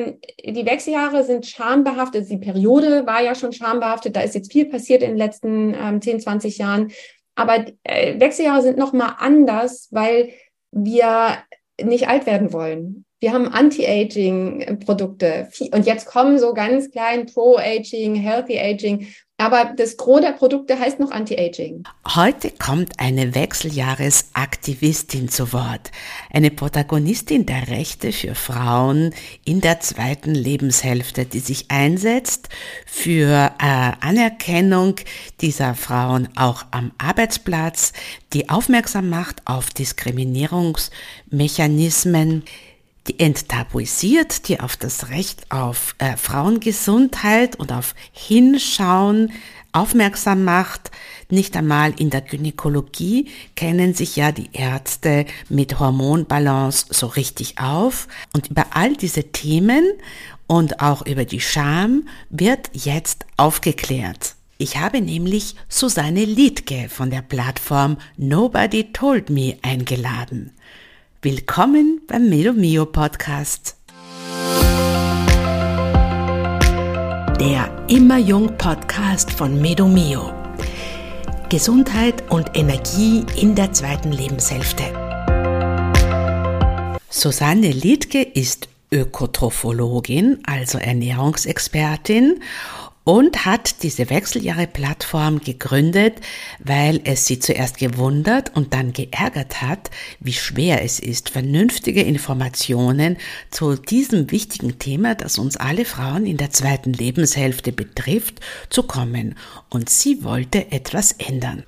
die Wechseljahre sind schambehaftet. Die Periode war ja schon schambehaftet. Da ist jetzt viel passiert in den letzten ähm, 10, 20 Jahren. Aber äh, Wechseljahre sind nochmal anders, weil wir nicht alt werden wollen. Wir haben Anti-Aging-Produkte und jetzt kommen so ganz klein Pro-Aging, Healthy Aging. Aber das Gros der Produkte heißt noch Anti-Aging. Heute kommt eine Wechseljahresaktivistin zu Wort. Eine Protagonistin der Rechte für Frauen in der zweiten Lebenshälfte, die sich einsetzt für äh, Anerkennung dieser Frauen auch am Arbeitsplatz, die aufmerksam macht auf Diskriminierungsmechanismen, die enttabuisiert, die auf das Recht auf äh, Frauengesundheit und auf Hinschauen aufmerksam macht. Nicht einmal in der Gynäkologie kennen sich ja die Ärzte mit Hormonbalance so richtig auf. Und über all diese Themen und auch über die Scham wird jetzt aufgeklärt. Ich habe nämlich Susanne Liedke von der Plattform Nobody Told Me eingeladen. Willkommen beim Medo Mio Podcast. Der Immer Jung Podcast von Medo Mio. Gesundheit und Energie in der zweiten Lebenshälfte. Susanne Liedke ist Ökotrophologin, also Ernährungsexpertin und hat diese Wechseljahre-Plattform gegründet, weil es sie zuerst gewundert und dann geärgert hat, wie schwer es ist, vernünftige Informationen zu diesem wichtigen Thema, das uns alle Frauen in der zweiten Lebenshälfte betrifft, zu kommen. Und sie wollte etwas ändern.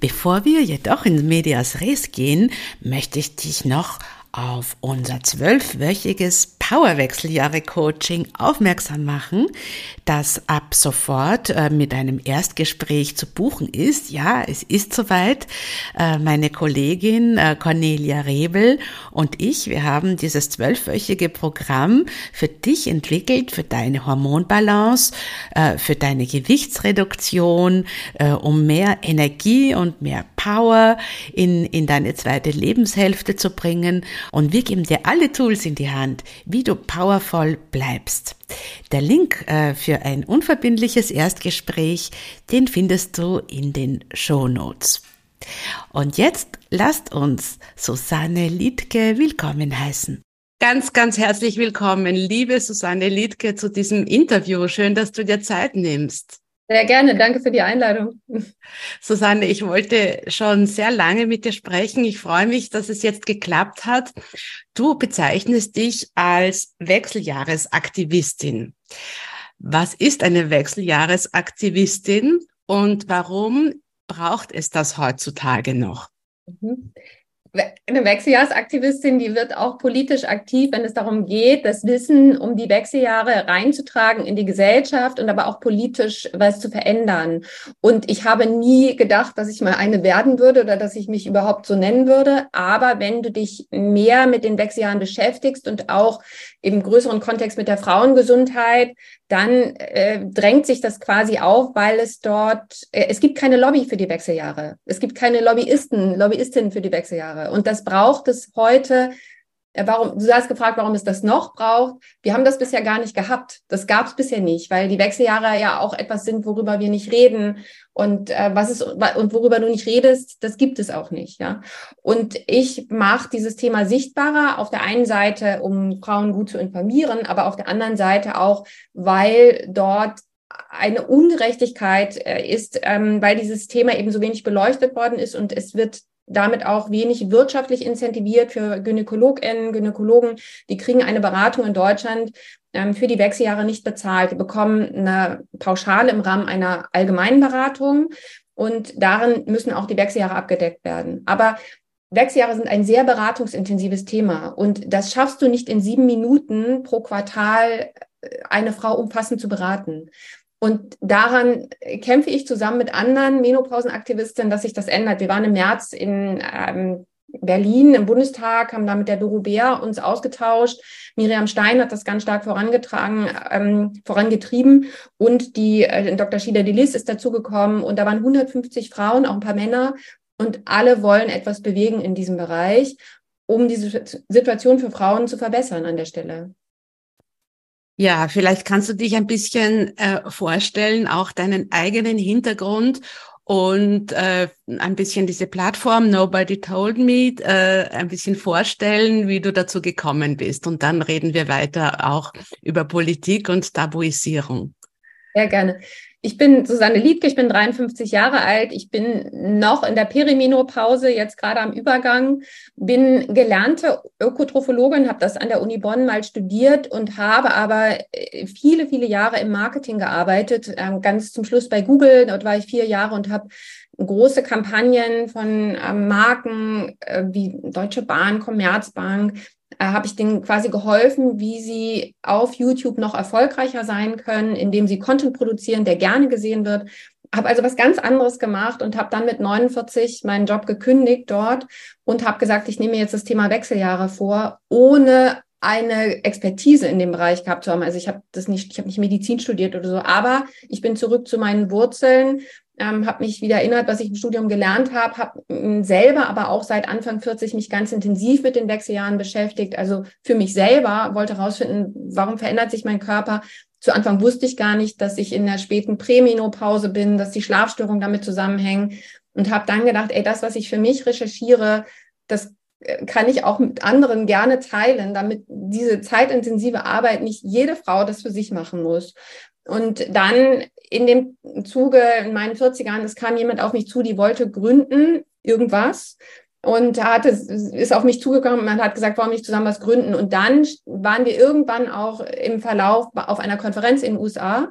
Bevor wir jedoch in Medias Res gehen, möchte ich dich noch auf unser zwölfwöchiges Powerwechseljahre-Coaching aufmerksam machen, das ab sofort äh, mit einem Erstgespräch zu buchen ist. Ja, es ist soweit. Äh, meine Kollegin äh, Cornelia Rebel und ich, wir haben dieses zwölfwöchige Programm für dich entwickelt, für deine Hormonbalance, äh, für deine Gewichtsreduktion, äh, um mehr Energie und mehr Power in, in deine zweite Lebenshälfte zu bringen. Und wir geben dir alle Tools in die Hand, wie du powervoll bleibst. Der Link äh, für ein unverbindliches Erstgespräch, den findest du in den Show Notes. Und jetzt lasst uns Susanne Liedke willkommen heißen. Ganz, ganz herzlich willkommen, liebe Susanne Liedke, zu diesem Interview. Schön, dass du dir Zeit nimmst. Sehr gerne, danke für die Einladung. Susanne, ich wollte schon sehr lange mit dir sprechen. Ich freue mich, dass es jetzt geklappt hat. Du bezeichnest dich als Wechseljahresaktivistin. Was ist eine Wechseljahresaktivistin und warum braucht es das heutzutage noch? Eine Wechseljahrsaktivistin, die wird auch politisch aktiv, wenn es darum geht, das Wissen um die Wechseljahre reinzutragen in die Gesellschaft und aber auch politisch was zu verändern. Und ich habe nie gedacht, dass ich mal eine werden würde oder dass ich mich überhaupt so nennen würde. Aber wenn du dich mehr mit den Wechseljahren beschäftigst und auch im größeren Kontext mit der Frauengesundheit, dann äh, drängt sich das quasi auf, weil es dort, äh, es gibt keine Lobby für die Wechseljahre. Es gibt keine Lobbyisten, Lobbyistinnen für die Wechseljahre. Und das braucht es heute äh, warum, du hast gefragt, warum es das noch braucht. Wir haben das bisher gar nicht gehabt. Das gab es bisher nicht, weil die Wechseljahre ja auch etwas sind, worüber wir nicht reden. Und äh, was ist und worüber du nicht redest, das gibt es auch nicht. Ja. Und ich mache dieses Thema sichtbarer auf der einen Seite, um Frauen gut zu informieren, aber auf der anderen Seite auch, weil dort eine Ungerechtigkeit äh, ist, ähm, weil dieses Thema eben so wenig beleuchtet worden ist und es wird damit auch wenig wirtschaftlich incentiviert für GynäkologInnen, Gynäkologen. Die kriegen eine Beratung in Deutschland ähm, für die Wechseljahre nicht bezahlt. Die bekommen eine Pauschale im Rahmen einer allgemeinen Beratung und darin müssen auch die Wechseljahre abgedeckt werden. Aber Wechseljahre sind ein sehr beratungsintensives Thema und das schaffst du nicht in sieben Minuten pro Quartal äh, eine Frau umfassend zu beraten. Und daran kämpfe ich zusammen mit anderen Menopausenaktivistinnen, dass sich das ändert. Wir waren im März in ähm, Berlin im Bundestag, haben da mit der Doro Bär uns ausgetauscht. Miriam Stein hat das ganz stark vorangetragen, ähm, vorangetrieben und die äh, Dr. Shida Delis ist dazugekommen und da waren 150 Frauen, auch ein paar Männer und alle wollen etwas bewegen in diesem Bereich, um diese Situation für Frauen zu verbessern an der Stelle. Ja, vielleicht kannst du dich ein bisschen äh, vorstellen, auch deinen eigenen Hintergrund und äh, ein bisschen diese Plattform Nobody Told Me äh, ein bisschen vorstellen, wie du dazu gekommen bist. Und dann reden wir weiter auch über Politik und Tabuisierung. Sehr gerne. Ich bin Susanne Liedke, ich bin 53 Jahre alt. Ich bin noch in der Perimenopause, jetzt gerade am Übergang, bin gelernte Ökotrophologin, habe das an der Uni Bonn mal studiert und habe aber äh, viele, viele Jahre im Marketing gearbeitet. Ähm, ganz zum Schluss bei Google, dort war ich vier Jahre und habe große Kampagnen von ähm, Marken äh, wie Deutsche Bahn, Commerzbank, äh, habe ich denen quasi geholfen, wie sie auf YouTube noch erfolgreicher sein können, indem sie Content produzieren, der gerne gesehen wird. Habe also was ganz anderes gemacht und habe dann mit 49 meinen Job gekündigt dort und habe gesagt, ich nehme jetzt das Thema Wechseljahre vor, ohne eine Expertise in dem Bereich gehabt zu haben. Also ich habe das nicht, ich habe nicht Medizin studiert oder so, aber ich bin zurück zu meinen Wurzeln ähm, habe mich wieder erinnert, was ich im Studium gelernt habe, habe ähm, selber aber auch seit Anfang 40 mich ganz intensiv mit den Wechseljahren beschäftigt. Also für mich selber wollte herausfinden, warum verändert sich mein Körper. Zu Anfang wusste ich gar nicht, dass ich in der späten Prämenopause bin, dass die Schlafstörungen damit zusammenhängen und habe dann gedacht, ey, das, was ich für mich recherchiere, das äh, kann ich auch mit anderen gerne teilen, damit diese zeitintensive Arbeit nicht jede Frau das für sich machen muss. Und dann in dem Zuge in meinen 40ern, es kam jemand auf mich zu, die wollte gründen, irgendwas. Und hat es, ist auf mich zugekommen und hat gesagt, warum nicht zusammen was gründen. Und dann waren wir irgendwann auch im Verlauf auf einer Konferenz in den USA,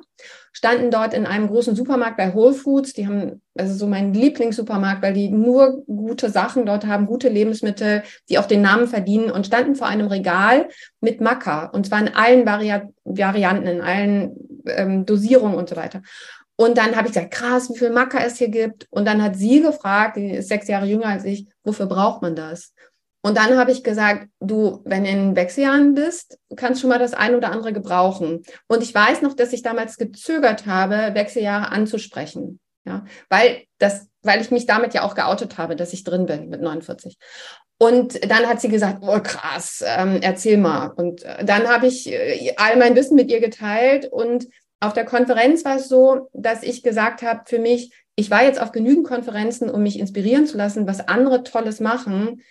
standen dort in einem großen Supermarkt bei Whole Foods. Die haben, also so mein Lieblingssupermarkt, weil die nur gute Sachen dort haben, gute Lebensmittel, die auch den Namen verdienen und standen vor einem Regal mit Maca. Und zwar in allen Vari Varianten, in allen ähm, Dosierung und so weiter. Und dann habe ich gesagt, krass, wie viel Macker es hier gibt. Und dann hat sie gefragt, die ist sechs Jahre jünger als ich, wofür braucht man das? Und dann habe ich gesagt, du, wenn du in Wechseljahren bist, kannst schon mal das ein oder andere gebrauchen. Und ich weiß noch, dass ich damals gezögert habe, Wechseljahre anzusprechen. Ja, weil das, weil ich mich damit ja auch geoutet habe, dass ich drin bin mit 49. Und dann hat sie gesagt, oh krass, ähm, erzähl mal. Und äh, dann habe ich äh, all mein Wissen mit ihr geteilt. Und auf der Konferenz war es so, dass ich gesagt habe, für mich, ich war jetzt auf genügend Konferenzen, um mich inspirieren zu lassen, was andere Tolles machen.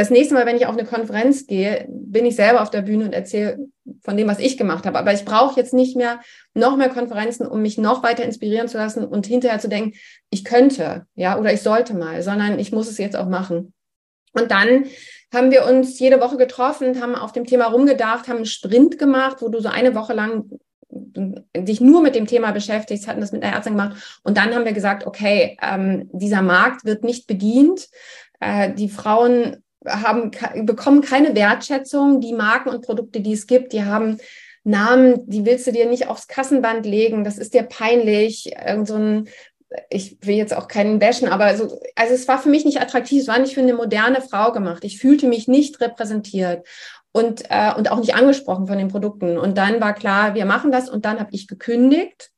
Das nächste Mal, wenn ich auf eine Konferenz gehe, bin ich selber auf der Bühne und erzähle von dem, was ich gemacht habe. Aber ich brauche jetzt nicht mehr noch mehr Konferenzen, um mich noch weiter inspirieren zu lassen und hinterher zu denken, ich könnte, ja, oder ich sollte mal, sondern ich muss es jetzt auch machen. Und dann haben wir uns jede Woche getroffen, haben auf dem Thema rumgedacht, haben einen Sprint gemacht, wo du so eine Woche lang dich nur mit dem Thema beschäftigst, hatten das mit einer Ärztin gemacht. Und dann haben wir gesagt, okay, ähm, dieser Markt wird nicht bedient. Äh, die Frauen haben, bekommen keine Wertschätzung. Die Marken und Produkte, die es gibt, die haben Namen, die willst du dir nicht aufs Kassenband legen. Das ist dir peinlich. Irgend so ein ich will jetzt auch keinen bashen, aber so, also es war für mich nicht attraktiv, es war nicht für eine moderne Frau gemacht. Ich fühlte mich nicht repräsentiert und, äh, und auch nicht angesprochen von den Produkten. Und dann war klar, wir machen das und dann habe ich gekündigt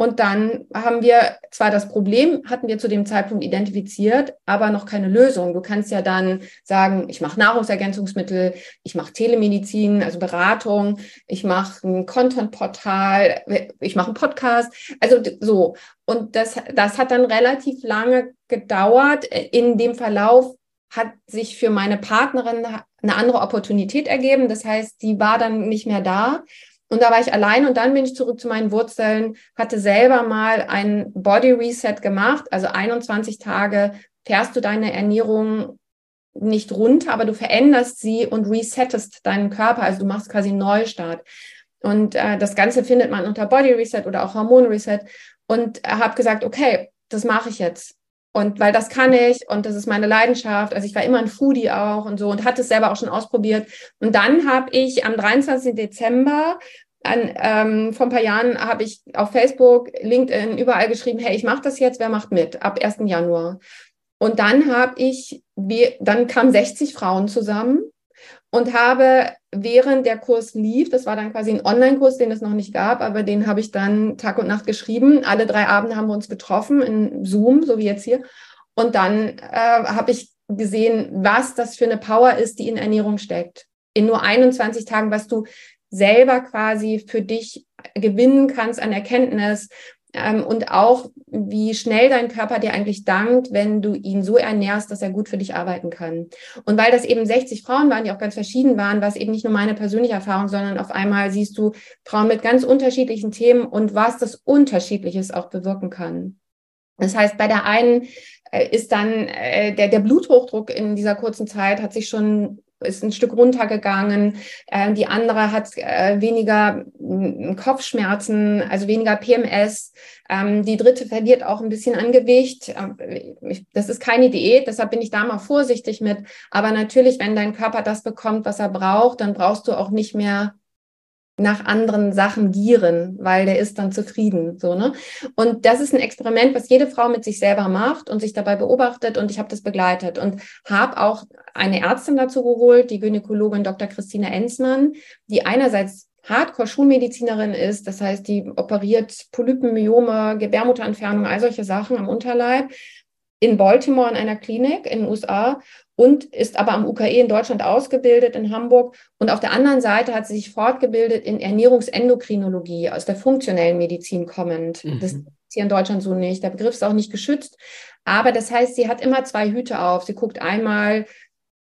und dann haben wir zwar das Problem, hatten wir zu dem Zeitpunkt identifiziert, aber noch keine Lösung. Du kannst ja dann sagen, ich mache Nahrungsergänzungsmittel, ich mache Telemedizin, also Beratung, ich mache ein Content-Portal, ich mache einen Podcast. Also so. Und das, das hat dann relativ lange gedauert. In dem Verlauf hat sich für meine Partnerin eine andere Opportunität ergeben. Das heißt, die war dann nicht mehr da. Und da war ich allein und dann bin ich zurück zu meinen Wurzeln, hatte selber mal ein Body Reset gemacht, also 21 Tage fährst du deine Ernährung nicht runter, aber du veränderst sie und resettest deinen Körper, also du machst quasi einen Neustart. Und äh, das Ganze findet man unter Body Reset oder auch Hormon Reset und habe gesagt, okay, das mache ich jetzt. Und weil das kann ich und das ist meine Leidenschaft. Also ich war immer ein Foodie auch und so und hatte es selber auch schon ausprobiert. Und dann habe ich am 23. Dezember an, ähm, vor ein paar Jahren habe ich auf Facebook, LinkedIn überall geschrieben, hey, ich mache das jetzt, wer macht mit? Ab 1. Januar. Und dann habe ich, dann kamen 60 Frauen zusammen und habe während der Kurs lief, das war dann quasi ein Online-Kurs, den es noch nicht gab, aber den habe ich dann Tag und Nacht geschrieben. Alle drei Abende haben wir uns getroffen in Zoom, so wie jetzt hier. Und dann äh, habe ich gesehen, was das für eine Power ist, die in Ernährung steckt. In nur 21 Tagen, was du selber quasi für dich gewinnen kannst an Erkenntnis, ähm, und auch, wie schnell dein Körper dir eigentlich dankt, wenn du ihn so ernährst, dass er gut für dich arbeiten kann. Und weil das eben 60 Frauen waren, die auch ganz verschieden waren, war es eben nicht nur meine persönliche Erfahrung, sondern auf einmal siehst du Frauen mit ganz unterschiedlichen Themen und was das Unterschiedliches auch bewirken kann. Das heißt, bei der einen äh, ist dann äh, der, der Bluthochdruck in dieser kurzen Zeit hat sich schon ist ein Stück runtergegangen. Äh, die andere hat äh, weniger äh, Kopfschmerzen, also weniger PMS. Ähm, die dritte verliert auch ein bisschen an Gewicht. Äh, das ist keine Diät, deshalb bin ich da mal vorsichtig mit. Aber natürlich, wenn dein Körper das bekommt, was er braucht, dann brauchst du auch nicht mehr nach anderen Sachen gieren, weil der ist dann zufrieden. So, ne? Und das ist ein Experiment, was jede Frau mit sich selber macht und sich dabei beobachtet und ich habe das begleitet und habe auch eine Ärztin dazu geholt, die Gynäkologin Dr. Christine Enzmann, die einerseits Hardcore-Schulmedizinerin ist, das heißt, die operiert Polypen, Myome, Gebärmutterentfernung, all solche Sachen am Unterleib in Baltimore in einer Klinik in den USA und ist aber am UKE in Deutschland ausgebildet, in Hamburg. Und auf der anderen Seite hat sie sich fortgebildet in Ernährungsendokrinologie, aus der funktionellen Medizin kommend. Mhm. Das ist hier in Deutschland so nicht. Der Begriff ist auch nicht geschützt. Aber das heißt, sie hat immer zwei Hüte auf. Sie guckt einmal,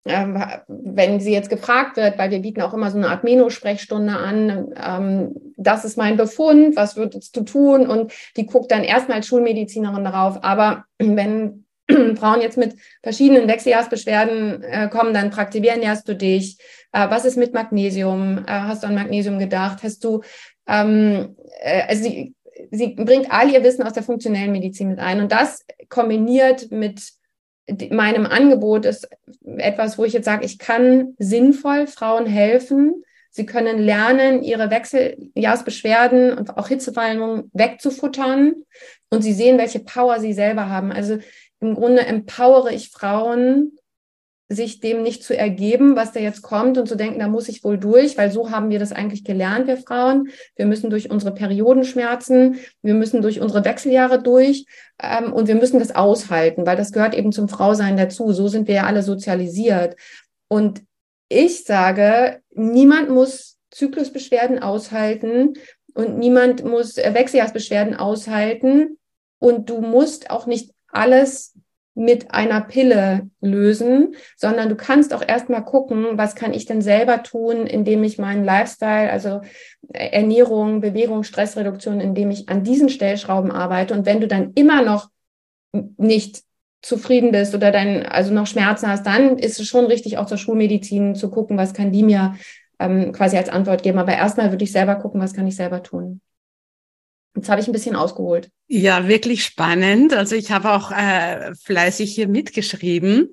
ähm, wenn sie jetzt gefragt wird, weil wir bieten auch immer so eine Art Meno-Sprechstunde an, ähm, das ist mein Befund, was würdest du tun? Und die guckt dann erstmal als Schulmedizinerin darauf. Aber wenn Frauen jetzt mit verschiedenen Wechseljahrsbeschwerden äh, kommen, dann praktivierst du dich. Äh, was ist mit Magnesium? Äh, hast du an Magnesium gedacht? Hast du, ähm, äh, also sie, sie bringt all ihr Wissen aus der funktionellen Medizin mit ein. Und das kombiniert mit meinem Angebot ist etwas, wo ich jetzt sage, ich kann sinnvoll Frauen helfen. Sie können lernen, ihre Wechseljahrsbeschwerden und auch Hitzewallungen wegzufuttern und sie sehen, welche Power sie selber haben. Also im Grunde empowere ich Frauen, sich dem nicht zu ergeben, was da jetzt kommt und zu denken, da muss ich wohl durch, weil so haben wir das eigentlich gelernt, wir Frauen. Wir müssen durch unsere Periodenschmerzen, wir müssen durch unsere Wechseljahre durch ähm, und wir müssen das aushalten, weil das gehört eben zum Frausein dazu. So sind wir ja alle sozialisiert. Und ich sage, niemand muss Zyklusbeschwerden aushalten und niemand muss Wechseljahrsbeschwerden aushalten. Und du musst auch nicht alles mit einer Pille lösen, sondern du kannst auch erstmal gucken, was kann ich denn selber tun, indem ich meinen Lifestyle, also Ernährung, Bewegung, Stressreduktion, indem ich an diesen Stellschrauben arbeite. Und wenn du dann immer noch nicht zufrieden bist oder dann also noch Schmerzen hast, dann ist es schon richtig, auch zur Schulmedizin zu gucken, was kann die mir ähm, quasi als Antwort geben. Aber erstmal würde ich selber gucken, was kann ich selber tun. Jetzt habe ich ein bisschen ausgeholt. Ja, wirklich spannend. Also ich habe auch äh, fleißig hier mitgeschrieben.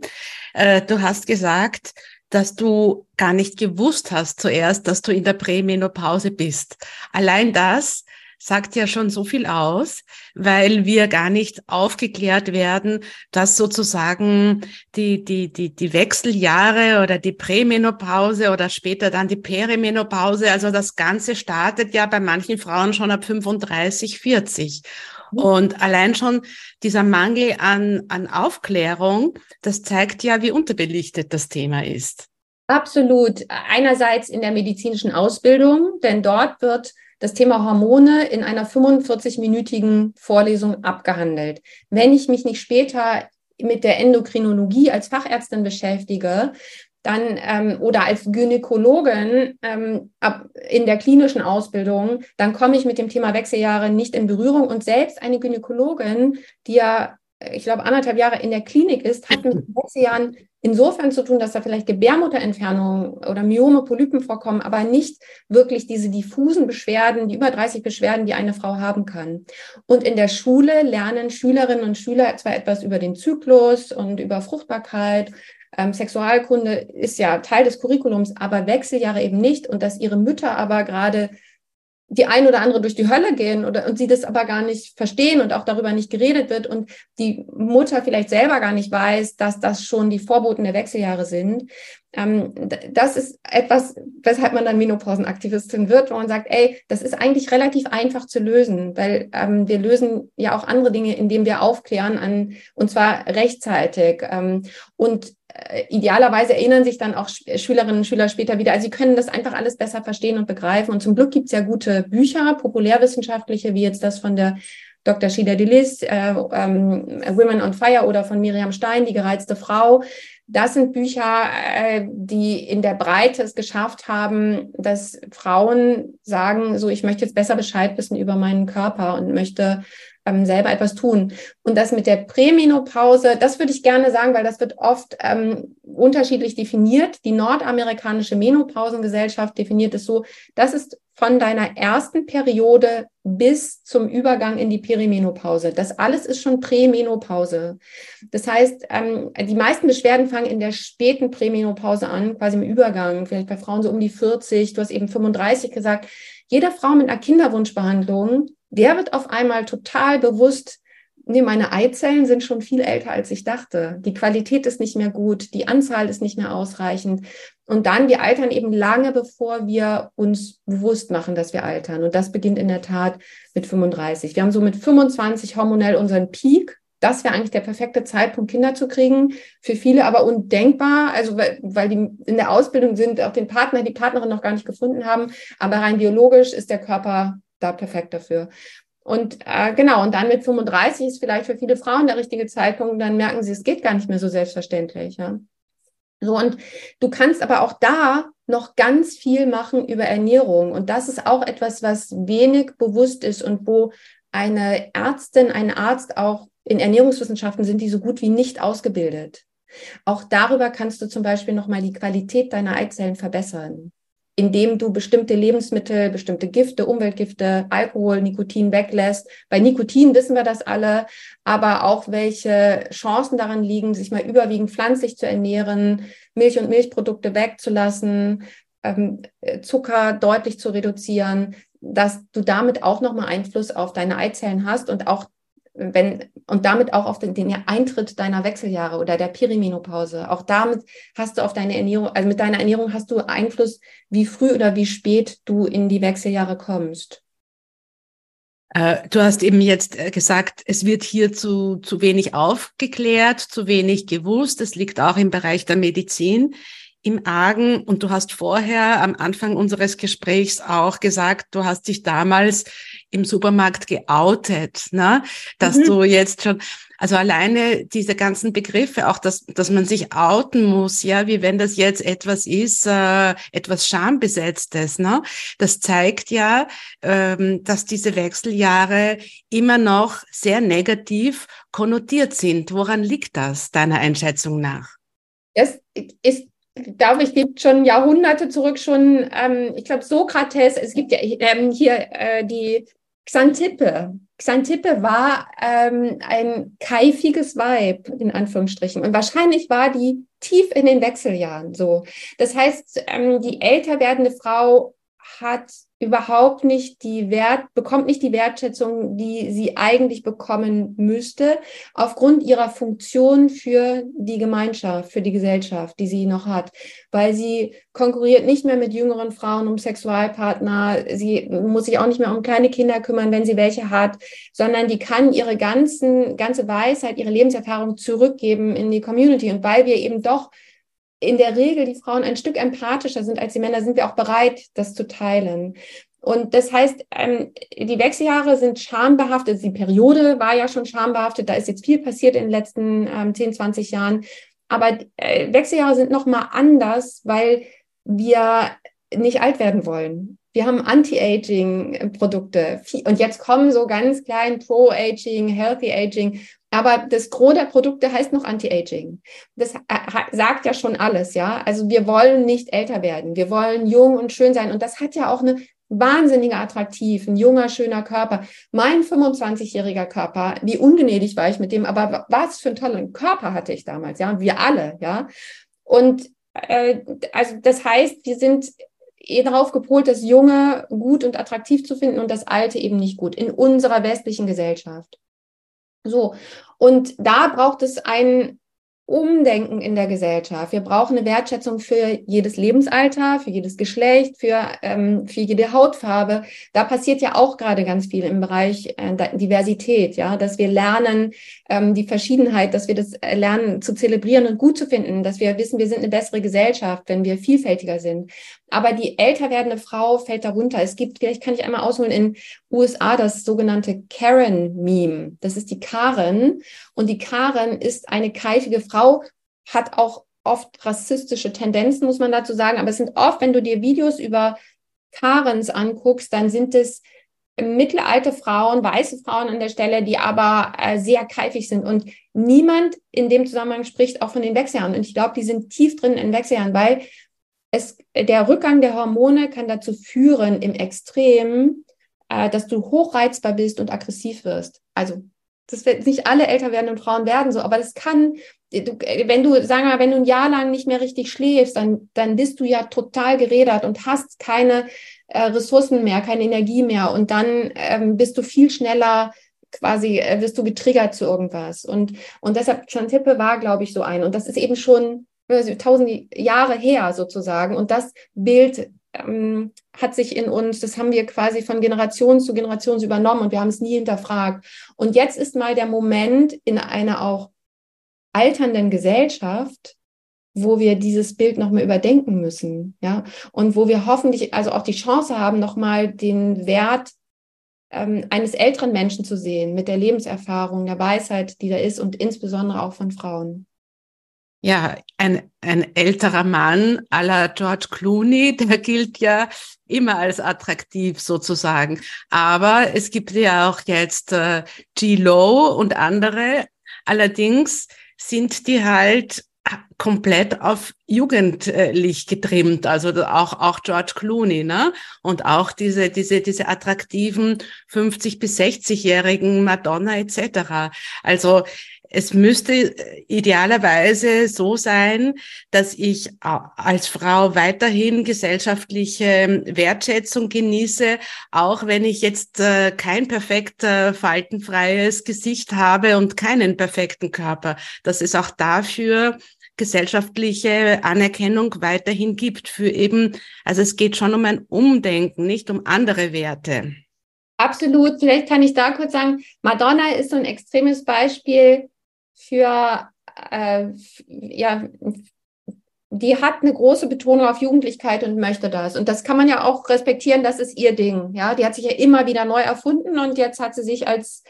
Äh, du hast gesagt, dass du gar nicht gewusst hast zuerst, dass du in der Prämenopause bist. Allein das sagt ja schon so viel aus, weil wir gar nicht aufgeklärt werden, dass sozusagen die, die, die, die Wechseljahre oder die Prämenopause oder später dann die Perimenopause, also das Ganze startet ja bei manchen Frauen schon ab 35, 40. Mhm. Und allein schon dieser Mangel an, an Aufklärung, das zeigt ja, wie unterbelichtet das Thema ist. Absolut. Einerseits in der medizinischen Ausbildung, denn dort wird das Thema Hormone in einer 45-minütigen Vorlesung abgehandelt. Wenn ich mich nicht später mit der Endokrinologie als Fachärztin beschäftige, dann ähm, oder als Gynäkologin ähm, ab, in der klinischen Ausbildung, dann komme ich mit dem Thema Wechseljahre nicht in Berührung. Und selbst eine Gynäkologin, die ja, ich glaube, anderthalb Jahre in der Klinik ist, hat mit Wechseljahren insofern zu tun, dass da vielleicht Gebärmutterentfernungen oder Myome, Polypen vorkommen, aber nicht wirklich diese diffusen Beschwerden, die über 30 Beschwerden, die eine Frau haben kann. Und in der Schule lernen Schülerinnen und Schüler zwar etwas über den Zyklus und über Fruchtbarkeit, ähm, Sexualkunde ist ja Teil des Curriculums, aber Wechseljahre eben nicht und dass ihre Mütter aber gerade die ein oder andere durch die Hölle gehen oder und sie das aber gar nicht verstehen und auch darüber nicht geredet wird und die Mutter vielleicht selber gar nicht weiß, dass das schon die Vorboten der Wechseljahre sind. Ähm, das ist etwas, weshalb man dann Menopausenaktivistin wird, wo man sagt, ey, das ist eigentlich relativ einfach zu lösen, weil ähm, wir lösen ja auch andere Dinge, indem wir aufklären an und zwar rechtzeitig. Ähm, und idealerweise erinnern sich dann auch Schülerinnen und Schüler später wieder. Also sie können das einfach alles besser verstehen und begreifen. Und zum Glück gibt es ja gute Bücher, populärwissenschaftliche, wie jetzt das von der Dr. Shida Delis, äh, ähm, Women on Fire oder von Miriam Stein, Die gereizte Frau. Das sind Bücher, äh, die in der Breite es geschafft haben, dass Frauen sagen, so, ich möchte jetzt besser Bescheid wissen über meinen Körper und möchte ähm, selber etwas tun. Und das mit der Prämenopause, das würde ich gerne sagen, weil das wird oft ähm, unterschiedlich definiert. Die nordamerikanische Menopausengesellschaft definiert es so, das ist von deiner ersten Periode bis zum Übergang in die Perimenopause. Das alles ist schon Prämenopause. Das heißt, ähm, die meisten Beschwerden fangen in der späten Prämenopause an, quasi im Übergang, vielleicht bei Frauen so um die 40, du hast eben 35 gesagt. Jede Frau mit einer Kinderwunschbehandlung der wird auf einmal total bewusst, nee, meine Eizellen sind schon viel älter, als ich dachte. Die Qualität ist nicht mehr gut, die Anzahl ist nicht mehr ausreichend. Und dann, wir altern eben lange, bevor wir uns bewusst machen, dass wir altern. Und das beginnt in der Tat mit 35. Wir haben so mit 25 hormonell unseren Peak. Das wäre eigentlich der perfekte Zeitpunkt, Kinder zu kriegen. Für viele aber undenkbar, also weil, weil die in der Ausbildung sind, auch den Partner, die Partnerin noch gar nicht gefunden haben. Aber rein biologisch ist der Körper da perfekt dafür. Und äh, genau, und dann mit 35 ist vielleicht für viele Frauen der richtige Zeitpunkt, dann merken sie, es geht gar nicht mehr so selbstverständlich. Ja? So, und du kannst aber auch da noch ganz viel machen über Ernährung. Und das ist auch etwas, was wenig bewusst ist und wo eine Ärztin, ein Arzt auch in Ernährungswissenschaften sind die so gut wie nicht ausgebildet. Auch darüber kannst du zum Beispiel nochmal die Qualität deiner Eizellen verbessern indem du bestimmte Lebensmittel, bestimmte Gifte, Umweltgifte, Alkohol, Nikotin weglässt. Bei Nikotin wissen wir das alle, aber auch welche Chancen daran liegen, sich mal überwiegend pflanzlich zu ernähren, Milch und Milchprodukte wegzulassen, ähm, Zucker deutlich zu reduzieren, dass du damit auch nochmal Einfluss auf deine Eizellen hast und auch wenn, und damit auch auf den, den, Eintritt deiner Wechseljahre oder der Perimenopause. Auch damit hast du auf deine Ernährung, also mit deiner Ernährung hast du Einfluss, wie früh oder wie spät du in die Wechseljahre kommst. Äh, du hast eben jetzt äh, gesagt, es wird hier zu, zu wenig aufgeklärt, zu wenig gewusst. Es liegt auch im Bereich der Medizin im Argen. Und du hast vorher am Anfang unseres Gesprächs auch gesagt, du hast dich damals im Supermarkt geoutet, ne? dass mhm. du jetzt schon, also alleine diese ganzen Begriffe, auch dass, dass man sich outen muss, ja, wie wenn das jetzt etwas ist, äh, etwas Schambesetztes, ne? Das zeigt ja, ähm, dass diese Wechseljahre immer noch sehr negativ konnotiert sind. Woran liegt das deiner Einschätzung nach? Es ist glaube ich, gibt schon Jahrhunderte zurück schon, ähm, ich glaube, Sokrates, es gibt ja ähm, hier äh, die Xantippe. Xantippe war ähm, ein keifiges Weib, in Anführungsstrichen. Und wahrscheinlich war die tief in den Wechseljahren so. Das heißt, ähm, die älter werdende Frau hat überhaupt nicht die Wert, bekommt nicht die Wertschätzung, die sie eigentlich bekommen müsste, aufgrund ihrer Funktion für die Gemeinschaft, für die Gesellschaft, die sie noch hat. Weil sie konkurriert nicht mehr mit jüngeren Frauen um Sexualpartner, sie muss sich auch nicht mehr um kleine Kinder kümmern, wenn sie welche hat, sondern die kann ihre ganzen, ganze Weisheit, ihre Lebenserfahrung zurückgeben in die Community. Und weil wir eben doch in der Regel die Frauen ein Stück empathischer sind als die Männer, sind wir auch bereit, das zu teilen. Und das heißt, ähm, die Wechseljahre sind schambehaftet. Die Periode war ja schon schambehaftet. Da ist jetzt viel passiert in den letzten ähm, 10, 20 Jahren. Aber äh, Wechseljahre sind nochmal anders, weil wir nicht alt werden wollen. Wir haben Anti-Aging-Produkte. Und jetzt kommen so ganz klein Pro-Aging, Healthy Aging. Aber das Gros der Produkte heißt noch Anti-Aging. Das sagt ja schon alles, ja. Also wir wollen nicht älter werden. Wir wollen jung und schön sein. Und das hat ja auch eine wahnsinniger attraktiv, ein junger, schöner Körper. Mein 25-jähriger Körper, wie ungnädig war ich mit dem, aber was für einen tollen Körper hatte ich damals, ja. Wir alle, ja. Und äh, also das heißt, wir sind eh darauf gepolt, das Junge gut und attraktiv zu finden und das Alte eben nicht gut in unserer westlichen Gesellschaft. So, und da braucht es ein, Umdenken in der Gesellschaft. Wir brauchen eine Wertschätzung für jedes Lebensalter, für jedes Geschlecht, für, ähm, für jede Hautfarbe. Da passiert ja auch gerade ganz viel im Bereich äh, Diversität, ja, dass wir lernen, ähm, die Verschiedenheit, dass wir das äh, lernen zu zelebrieren und gut zu finden, dass wir wissen, wir sind eine bessere Gesellschaft, wenn wir vielfältiger sind. Aber die älter werdende Frau fällt darunter. Es gibt, vielleicht kann ich einmal ausholen, in USA das sogenannte Karen-Meme. Das ist die Karen. Und die Karen ist eine keifige Frau, hat auch oft rassistische Tendenzen, muss man dazu sagen. Aber es sind oft, wenn du dir Videos über Karens anguckst, dann sind es mittelalte Frauen, weiße Frauen an der Stelle, die aber äh, sehr keifig sind. Und niemand in dem Zusammenhang spricht auch von den Wechseljahren. Und ich glaube, die sind tief drin in Wechseljahren, weil es, der Rückgang der Hormone kann dazu führen, im Extrem, äh, dass du hochreizbar bist und aggressiv wirst. Also das wird nicht alle älter werdenden Frauen werden so, aber das kann, du, wenn du, sagen wir mal, wenn du ein Jahr lang nicht mehr richtig schläfst, dann, dann bist du ja total gerädert und hast keine äh, Ressourcen mehr, keine Energie mehr und dann ähm, bist du viel schneller quasi, äh, wirst du getriggert zu irgendwas. Und, und deshalb, Chantippe war, glaube ich, so ein. Und das ist eben schon tausend Jahre her sozusagen. Und das Bild ähm, hat sich in uns, das haben wir quasi von Generation zu Generation übernommen und wir haben es nie hinterfragt. Und jetzt ist mal der Moment in einer auch alternden Gesellschaft, wo wir dieses Bild nochmal überdenken müssen, ja, und wo wir hoffentlich also auch die Chance haben, nochmal den Wert ähm, eines älteren Menschen zu sehen, mit der Lebenserfahrung, der Weisheit, die da ist und insbesondere auch von Frauen. Ja, ein, ein älterer Mann à la George Clooney, der gilt ja immer als attraktiv sozusagen. Aber es gibt ja auch jetzt äh, G-Lo und andere. Allerdings sind die halt komplett auf jugendlich getrimmt, also auch auch George Clooney, ne? Und auch diese diese diese attraktiven 50 bis 60-jährigen Madonna etc. Also es müsste äh, idealerweise so sein, dass ich als Frau weiterhin gesellschaftliche ähm, Wertschätzung genieße, auch wenn ich jetzt äh, kein perfekt äh, faltenfreies Gesicht habe und keinen perfekten Körper, dass es auch dafür gesellschaftliche Anerkennung weiterhin gibt für eben, also es geht schon um ein Umdenken, nicht um andere Werte. Absolut. Vielleicht kann ich da kurz sagen, Madonna ist so ein extremes Beispiel für, äh, ja, die hat eine große Betonung auf Jugendlichkeit und möchte das. Und das kann man ja auch respektieren, das ist ihr Ding. Ja, die hat sich ja immer wieder neu erfunden und jetzt hat sie sich als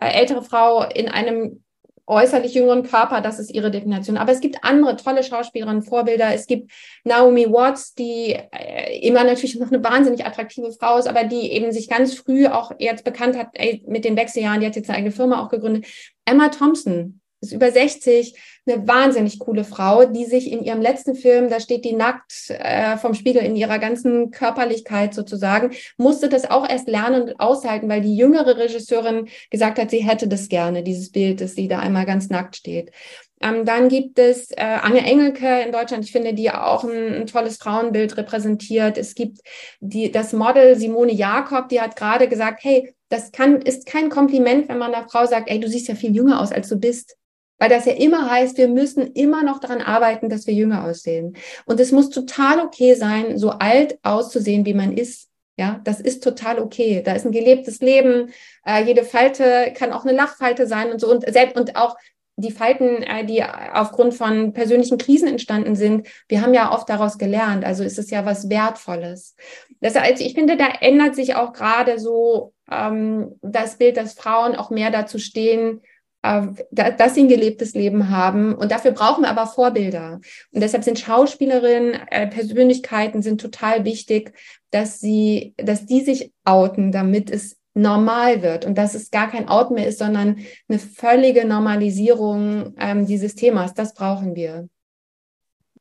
äh, ältere Frau in einem äußerlich jüngeren Körper, das ist ihre Definition. Aber es gibt andere tolle Schauspielerinnen, Vorbilder. Es gibt Naomi Watts, die äh, immer natürlich noch eine wahnsinnig attraktive Frau ist, aber die eben sich ganz früh auch jetzt bekannt hat ey, mit den Wechseljahren. Die hat jetzt eine eigene Firma auch gegründet. Emma Thompson, ist über 60, eine wahnsinnig coole Frau, die sich in ihrem letzten Film, da steht die nackt äh, vom Spiegel in ihrer ganzen Körperlichkeit sozusagen, musste das auch erst lernen und aushalten, weil die jüngere Regisseurin gesagt hat, sie hätte das gerne, dieses Bild, dass sie da einmal ganz nackt steht. Ähm, dann gibt es äh, Anne Engelke in Deutschland, ich finde, die auch ein, ein, tolles Frauenbild repräsentiert. Es gibt die, das Model Simone Jakob, die hat gerade gesagt, hey, das kann, ist kein Kompliment, wenn man einer Frau sagt, ey, du siehst ja viel jünger aus, als du bist weil das ja immer heißt, wir müssen immer noch daran arbeiten, dass wir jünger aussehen. Und es muss total okay sein, so alt auszusehen, wie man ist. Ja, das ist total okay. Da ist ein gelebtes Leben. Äh, jede Falte kann auch eine Lachfalte sein und so und selbst und auch die Falten, äh, die aufgrund von persönlichen Krisen entstanden sind, wir haben ja oft daraus gelernt. Also ist es ja was Wertvolles. Das heißt, ich finde, da ändert sich auch gerade so ähm, das Bild, dass Frauen auch mehr dazu stehen, dass sie ein gelebtes Leben haben. Und dafür brauchen wir aber Vorbilder. Und deshalb sind Schauspielerinnen, äh, Persönlichkeiten sind total wichtig, dass sie, dass die sich outen, damit es normal wird und dass es gar kein Out mehr ist, sondern eine völlige Normalisierung ähm, dieses Themas. Das brauchen wir.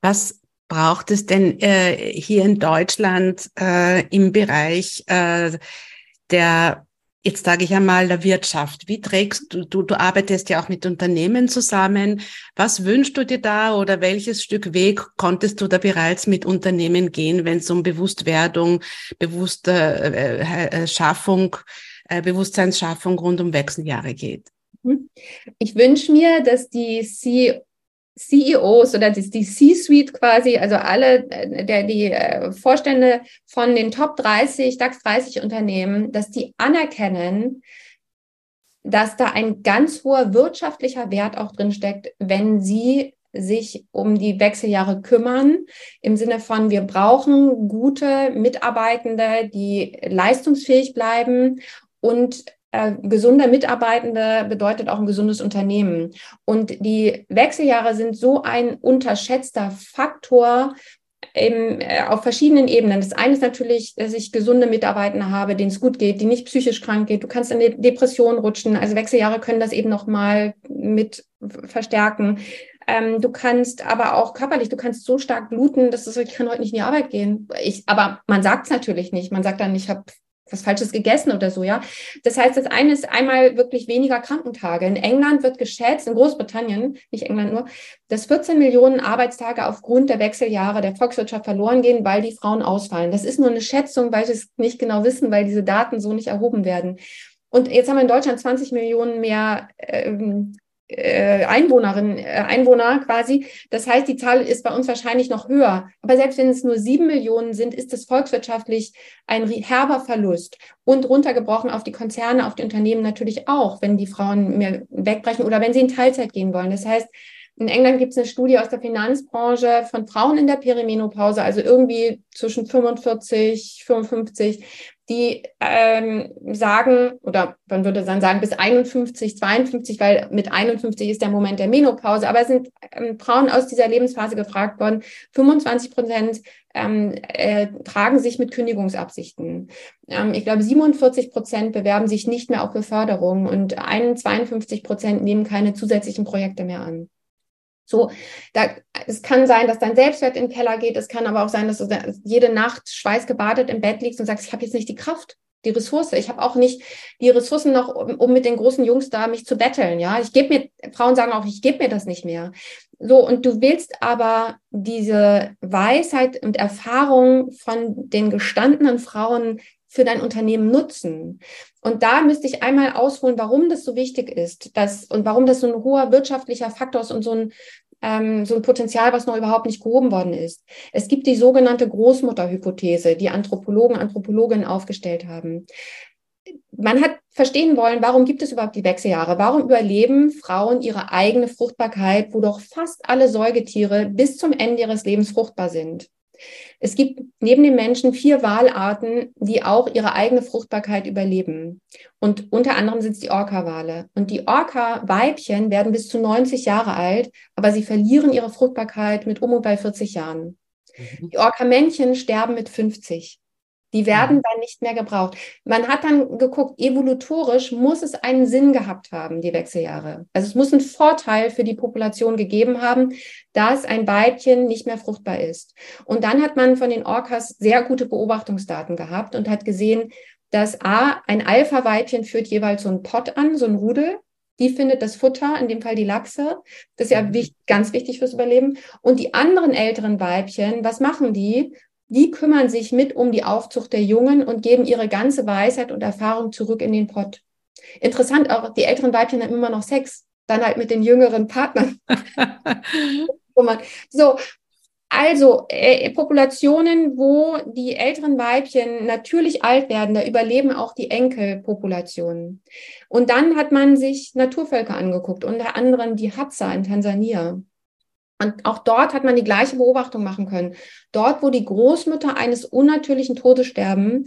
Was braucht es denn äh, hier in Deutschland äh, im Bereich äh, der jetzt sage ich einmal, der Wirtschaft. Wie trägst du, du, du arbeitest ja auch mit Unternehmen zusammen. Was wünschst du dir da oder welches Stück Weg konntest du da bereits mit Unternehmen gehen, wenn es um Bewusstwerdung, bewusste äh, äh, Schaffung, äh, Bewusstseinsschaffung rund um Wechseljahre geht? Mhm. Ich wünsche mir, dass die CEOs oder die, C-Suite quasi, also alle äh, der, die äh, Vorstände von den Top 30, DAX 30 Unternehmen, dass die anerkennen, dass da ein ganz hoher wirtschaftlicher Wert auch drin steckt, wenn sie sich um die Wechseljahre kümmern, im Sinne von, wir brauchen gute Mitarbeitende, die leistungsfähig bleiben und äh, gesunder Mitarbeitende bedeutet auch ein gesundes Unternehmen. Und die Wechseljahre sind so ein unterschätzter Faktor im, äh, auf verschiedenen Ebenen. Das eine ist natürlich, dass ich gesunde Mitarbeitende habe, denen es gut geht, die nicht psychisch krank geht. Du kannst in eine Depression rutschen. Also Wechseljahre können das eben noch mal mit verstärken. Ähm, du kannst aber auch körperlich, du kannst so stark bluten, dass du ich kann heute nicht in die Arbeit gehen. Ich, aber man sagt es natürlich nicht. Man sagt dann, ich habe was Falsches gegessen oder so, ja. Das heißt, das eine ist einmal wirklich weniger Krankentage. In England wird geschätzt, in Großbritannien, nicht England nur, dass 14 Millionen Arbeitstage aufgrund der Wechseljahre der Volkswirtschaft verloren gehen, weil die Frauen ausfallen. Das ist nur eine Schätzung, weil sie es nicht genau wissen, weil diese Daten so nicht erhoben werden. Und jetzt haben wir in Deutschland 20 Millionen mehr ähm, äh, Einwohnerinnen, äh, Einwohner quasi. Das heißt, die Zahl ist bei uns wahrscheinlich noch höher. Aber selbst wenn es nur sieben Millionen sind, ist es volkswirtschaftlich ein herber Verlust. Und runtergebrochen auf die Konzerne, auf die Unternehmen natürlich auch, wenn die Frauen mehr wegbrechen oder wenn sie in Teilzeit gehen wollen. Das heißt, in England gibt es eine Studie aus der Finanzbranche von Frauen in der Perimenopause, also irgendwie zwischen 45, 55, die ähm, sagen, oder man würde dann sagen, bis 51, 52, weil mit 51 ist der Moment der Menopause, aber es sind ähm, Frauen aus dieser Lebensphase gefragt worden. 25 Prozent ähm, äh, tragen sich mit Kündigungsabsichten. Ähm, ich glaube, 47 Prozent bewerben sich nicht mehr auf Beförderung und 51 Prozent nehmen keine zusätzlichen Projekte mehr an. So, da, es kann sein, dass dein Selbstwert in den Keller geht. Es kann aber auch sein, dass du jede Nacht schweißgebadet im Bett liegst und sagst, ich habe jetzt nicht die Kraft, die Ressource. Ich habe auch nicht die Ressourcen noch, um, um, mit den großen Jungs da mich zu betteln. Ja, ich gebe mir, Frauen sagen auch, ich gebe mir das nicht mehr. So, und du willst aber diese Weisheit und Erfahrung von den gestandenen Frauen für dein Unternehmen nutzen. Und da müsste ich einmal ausholen, warum das so wichtig ist dass, und warum das so ein hoher wirtschaftlicher Faktor ist und so ein, ähm, so ein Potenzial, was noch überhaupt nicht gehoben worden ist. Es gibt die sogenannte Großmutterhypothese, die Anthropologen, Anthropologinnen aufgestellt haben. Man hat verstehen wollen, warum gibt es überhaupt die Wechseljahre? Warum überleben Frauen ihre eigene Fruchtbarkeit, wo doch fast alle Säugetiere bis zum Ende ihres Lebens fruchtbar sind? Es gibt neben den Menschen vier Walarten, die auch ihre eigene Fruchtbarkeit überleben. Und unter anderem sind es die Orca-Wale. Und die Orca-Weibchen werden bis zu 90 Jahre alt, aber sie verlieren ihre Fruchtbarkeit mit um und bei 40 Jahren. Mhm. Die Orca-Männchen sterben mit 50. Die werden mhm. dann nicht mehr gebraucht. Man hat dann geguckt, evolutorisch muss es einen Sinn gehabt haben, die Wechseljahre. Also es muss einen Vorteil für die Population gegeben haben, dass ein Weibchen nicht mehr fruchtbar ist. Und dann hat man von den Orcas sehr gute Beobachtungsdaten gehabt und hat gesehen, dass A, ein Alpha-Weibchen führt jeweils so einen Pott an, so ein Rudel. Die findet das Futter, in dem Fall die Lachse. Das ist ja mhm. wichtig, ganz wichtig fürs Überleben. Und die anderen älteren Weibchen, was machen die? Die kümmern sich mit um die Aufzucht der Jungen und geben ihre ganze Weisheit und Erfahrung zurück in den Pott. Interessant auch, die älteren Weibchen haben immer noch Sex, dann halt mit den jüngeren Partnern. so, also äh, Populationen, wo die älteren Weibchen natürlich alt werden, da überleben auch die Enkelpopulationen. Und dann hat man sich Naturvölker angeguckt, unter anderem die Hadza in Tansania. Und auch dort hat man die gleiche Beobachtung machen können. Dort, wo die Großmütter eines unnatürlichen Todes sterben,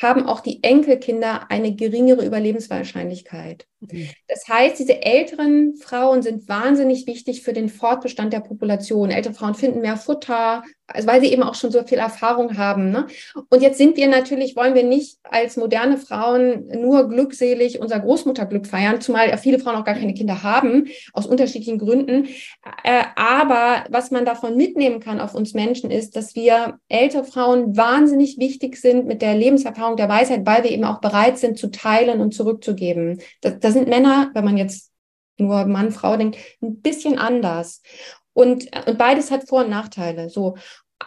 haben auch die Enkelkinder eine geringere Überlebenswahrscheinlichkeit. Mhm. Das heißt, diese älteren Frauen sind wahnsinnig wichtig für den Fortbestand der Population. Ältere Frauen finden mehr Futter, also weil sie eben auch schon so viel Erfahrung haben. Ne? Und jetzt sind wir natürlich, wollen wir nicht als moderne Frauen nur glückselig unser Großmutterglück feiern, zumal viele Frauen auch gar keine Kinder haben, aus unterschiedlichen Gründen. Aber was man davon mitnehmen kann auf uns Menschen ist, dass wir ältere Frauen wahnsinnig wichtig sind mit der Lebenserfahrung, der Weisheit, weil wir eben auch bereit sind zu teilen und zurückzugeben. Das, da sind Männer, wenn man jetzt nur Mann, Frau denkt, ein bisschen anders. Und, und beides hat Vor- und Nachteile. So.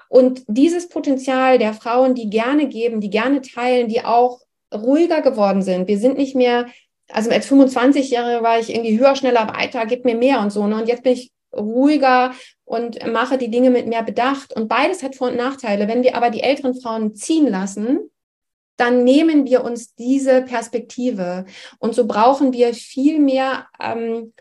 Und dieses Potenzial der Frauen, die gerne geben, die gerne teilen, die auch ruhiger geworden sind. Wir sind nicht mehr, also als 25-Jährige war ich irgendwie höher, schneller, weiter, gib mir mehr und so. Ne? Und jetzt bin ich ruhiger und mache die Dinge mit mehr Bedacht. Und beides hat Vor- und Nachteile. Wenn wir aber die älteren Frauen ziehen lassen, dann nehmen wir uns diese Perspektive. Und so brauchen wir viel mehr ähm,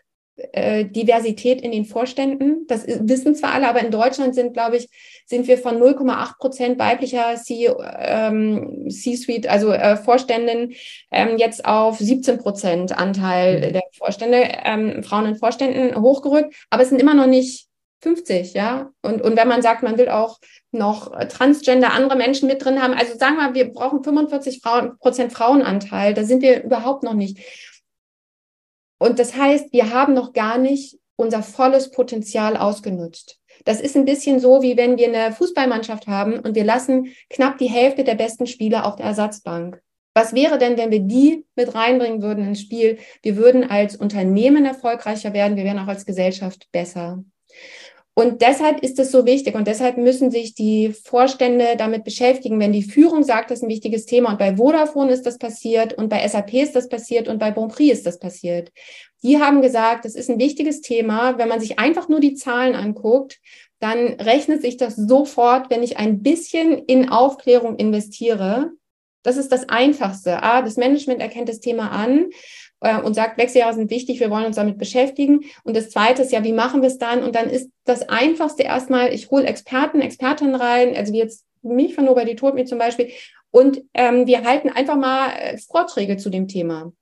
äh, Diversität in den Vorständen. Das wissen zwar alle, aber in Deutschland sind, glaube ich, sind wir von 0,8 Prozent weiblicher ähm, C-Suite, also äh, Vorständen, ähm, jetzt auf 17 Prozent Anteil mhm. der Vorstände, ähm, Frauen in Vorständen hochgerückt. Aber es sind immer noch nicht 50, ja. Und, und wenn man sagt, man will auch noch Transgender, andere Menschen mit drin haben, also sagen wir, wir brauchen 45 Frauen, Prozent Frauenanteil, da sind wir überhaupt noch nicht. Und das heißt, wir haben noch gar nicht unser volles Potenzial ausgenutzt. Das ist ein bisschen so, wie wenn wir eine Fußballmannschaft haben und wir lassen knapp die Hälfte der besten Spieler auf der Ersatzbank. Was wäre denn, wenn wir die mit reinbringen würden ins Spiel? Wir würden als Unternehmen erfolgreicher werden, wir wären auch als Gesellschaft besser. Und deshalb ist es so wichtig und deshalb müssen sich die Vorstände damit beschäftigen, wenn die Führung sagt, das ist ein wichtiges Thema und bei Vodafone ist das passiert und bei SAP ist das passiert und bei Bonprix ist das passiert. Die haben gesagt, das ist ein wichtiges Thema. Wenn man sich einfach nur die Zahlen anguckt, dann rechnet sich das sofort, wenn ich ein bisschen in Aufklärung investiere. Das ist das Einfachste. Ah, das Management erkennt das Thema an und sagt, Wechseljahre sind wichtig, wir wollen uns damit beschäftigen. Und das Zweite ist ja, wie machen wir es dann? Und dann ist das Einfachste erstmal, ich hole Experten, Expertinnen rein, also wie jetzt mich von Nobel die Tod mir zum Beispiel. Und ähm, wir halten einfach mal äh, Vorträge zu dem Thema.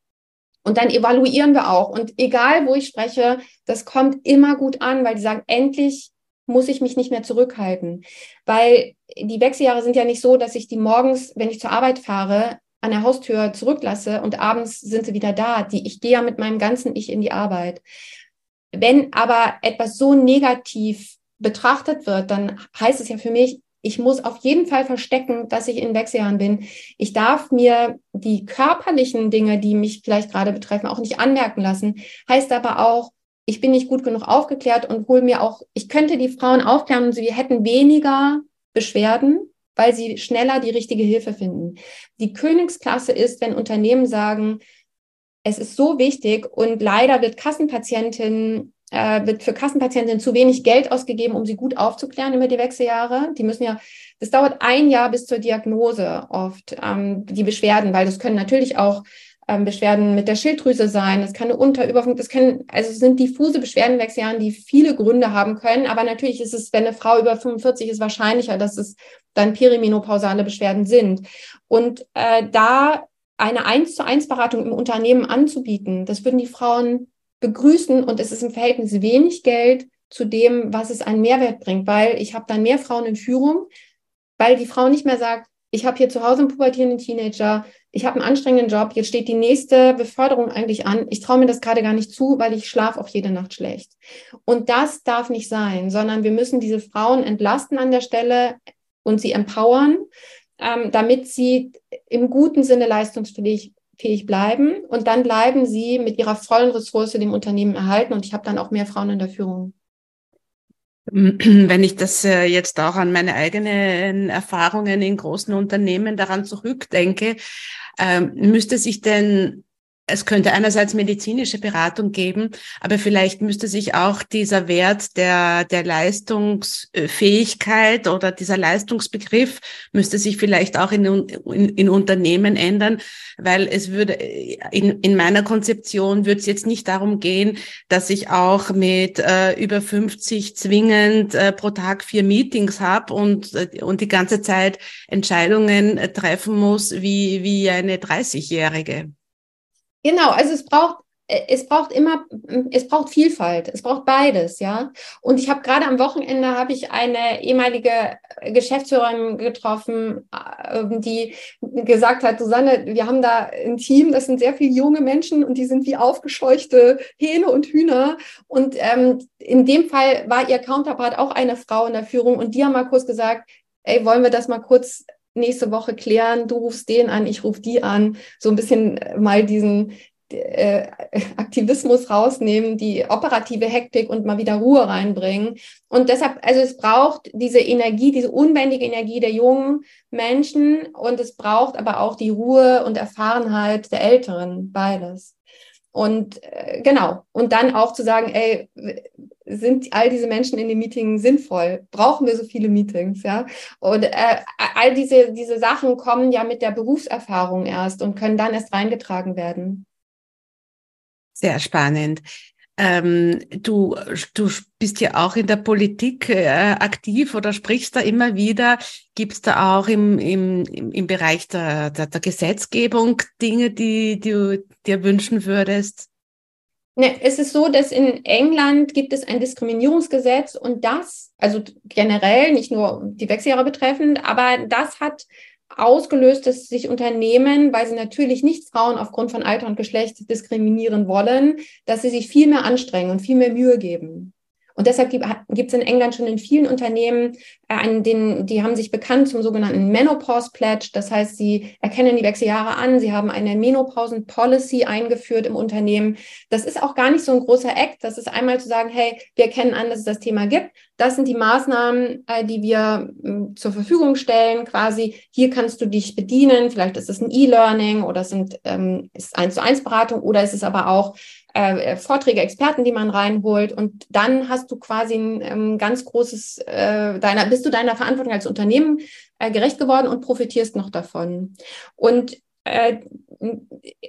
Und dann evaluieren wir auch. Und egal, wo ich spreche, das kommt immer gut an, weil die sagen, endlich muss ich mich nicht mehr zurückhalten. Weil die Wechseljahre sind ja nicht so, dass ich die morgens, wenn ich zur Arbeit fahre, an der Haustür zurücklasse und abends sind sie wieder da. Die, ich gehe ja mit meinem ganzen Ich in die Arbeit. Wenn aber etwas so negativ betrachtet wird, dann heißt es ja für mich, ich muss auf jeden Fall verstecken, dass ich in Wechseljahren bin. Ich darf mir die körperlichen Dinge, die mich vielleicht gerade betreffen, auch nicht anmerken lassen. Heißt aber auch, ich bin nicht gut genug aufgeklärt und hole mir auch, ich könnte die Frauen aufklären und sie hätten weniger Beschwerden, weil sie schneller die richtige Hilfe finden. Die Königsklasse ist, wenn Unternehmen sagen, es ist so wichtig und leider wird Kassenpatientin äh, wird für Kassenpatientinnen zu wenig Geld ausgegeben, um sie gut aufzuklären über die Wechseljahre. Die müssen ja, das dauert ein Jahr bis zur Diagnose oft, ähm, die Beschwerden, weil das können natürlich auch ähm, Beschwerden mit der Schilddrüse sein, das kann eine Unterüberfunktion, das können, also es sind diffuse Beschwerden Wechseljahren, die viele Gründe haben können, aber natürlich ist es, wenn eine Frau über 45 ist, wahrscheinlicher, dass es dann perimenopausale Beschwerden sind. Und äh, da eine eins zu eins Beratung im Unternehmen anzubieten, das würden die Frauen begrüßen und es ist im Verhältnis wenig Geld zu dem, was es einen Mehrwert bringt, weil ich habe dann mehr Frauen in Führung, weil die Frau nicht mehr sagt, ich habe hier zu Hause einen pubertierenden Teenager, ich habe einen anstrengenden Job, jetzt steht die nächste Beförderung eigentlich an. Ich traue mir das gerade gar nicht zu, weil ich schlafe auch jede Nacht schlecht. Und das darf nicht sein, sondern wir müssen diese Frauen entlasten an der Stelle und sie empowern, ähm, damit sie im guten Sinne leistungsfähig fähig bleiben. Und dann bleiben sie mit ihrer vollen Ressource dem Unternehmen erhalten. Und ich habe dann auch mehr Frauen in der Führung. Wenn ich das äh, jetzt auch an meine eigenen Erfahrungen in großen Unternehmen daran zurückdenke, ähm, müsste sich denn es könnte einerseits medizinische Beratung geben, aber vielleicht müsste sich auch dieser Wert der, der Leistungsfähigkeit oder dieser Leistungsbegriff müsste sich vielleicht auch in, in, in Unternehmen ändern, weil es würde, in, in meiner Konzeption würde es jetzt nicht darum gehen, dass ich auch mit äh, über 50 zwingend äh, pro Tag vier Meetings habe und, äh, und die ganze Zeit Entscheidungen äh, treffen muss wie, wie eine 30-Jährige. Genau, also es braucht äh, es braucht immer, es braucht Vielfalt, es braucht beides, ja. Und ich habe gerade am Wochenende habe ich eine ehemalige Geschäftsführerin getroffen, ähm, die gesagt hat, Susanne, wir haben da ein Team, das sind sehr viele junge Menschen und die sind wie aufgescheuchte Hähne und Hühner. Und ähm, in dem Fall war ihr Counterpart auch eine Frau in der Führung und die haben mal kurz gesagt, ey, wollen wir das mal kurz nächste Woche klären, du rufst den an, ich rufe die an, so ein bisschen äh, mal diesen äh, Aktivismus rausnehmen, die operative Hektik und mal wieder Ruhe reinbringen. Und deshalb, also es braucht diese Energie, diese unbändige Energie der jungen Menschen und es braucht aber auch die Ruhe und Erfahrenheit der Älteren, beides. Und äh, genau, und dann auch zu sagen, ey, sind all diese Menschen in den Meetings sinnvoll? Brauchen wir so viele Meetings? Ja. Und äh, all diese, diese Sachen kommen ja mit der Berufserfahrung erst und können dann erst reingetragen werden. Sehr spannend. Ähm, du, du bist ja auch in der Politik äh, aktiv oder sprichst da immer wieder. Gibt es da auch im, im, im Bereich der, der, der Gesetzgebung Dinge, die, die du dir wünschen würdest? Ne, es ist so, dass in England gibt es ein Diskriminierungsgesetz und das, also generell, nicht nur die Wechseljahre betreffend, aber das hat ausgelöst, dass sich Unternehmen, weil sie natürlich nicht Frauen aufgrund von Alter und Geschlecht diskriminieren wollen, dass sie sich viel mehr anstrengen und viel mehr Mühe geben. Und deshalb gibt es in England schon in vielen Unternehmen, äh, einen, den, die haben sich bekannt zum sogenannten Menopause Pledge. Das heißt, sie erkennen die Wechseljahre an, sie haben eine Menopausen Policy eingeführt im Unternehmen. Das ist auch gar nicht so ein großer Act. Das ist einmal zu sagen, hey, wir erkennen an, dass es das Thema gibt. Das sind die Maßnahmen, äh, die wir äh, zur Verfügung stellen. Quasi, hier kannst du dich bedienen. Vielleicht ist es ein E-Learning oder es sind, ähm, ist eins zu eins Beratung oder ist es aber auch äh, Vorträge, Experten, die man reinholt. Und dann hast du quasi ein ähm, ganz großes, äh, deiner, bist du deiner Verantwortung als Unternehmen äh, gerecht geworden und profitierst noch davon. Und äh,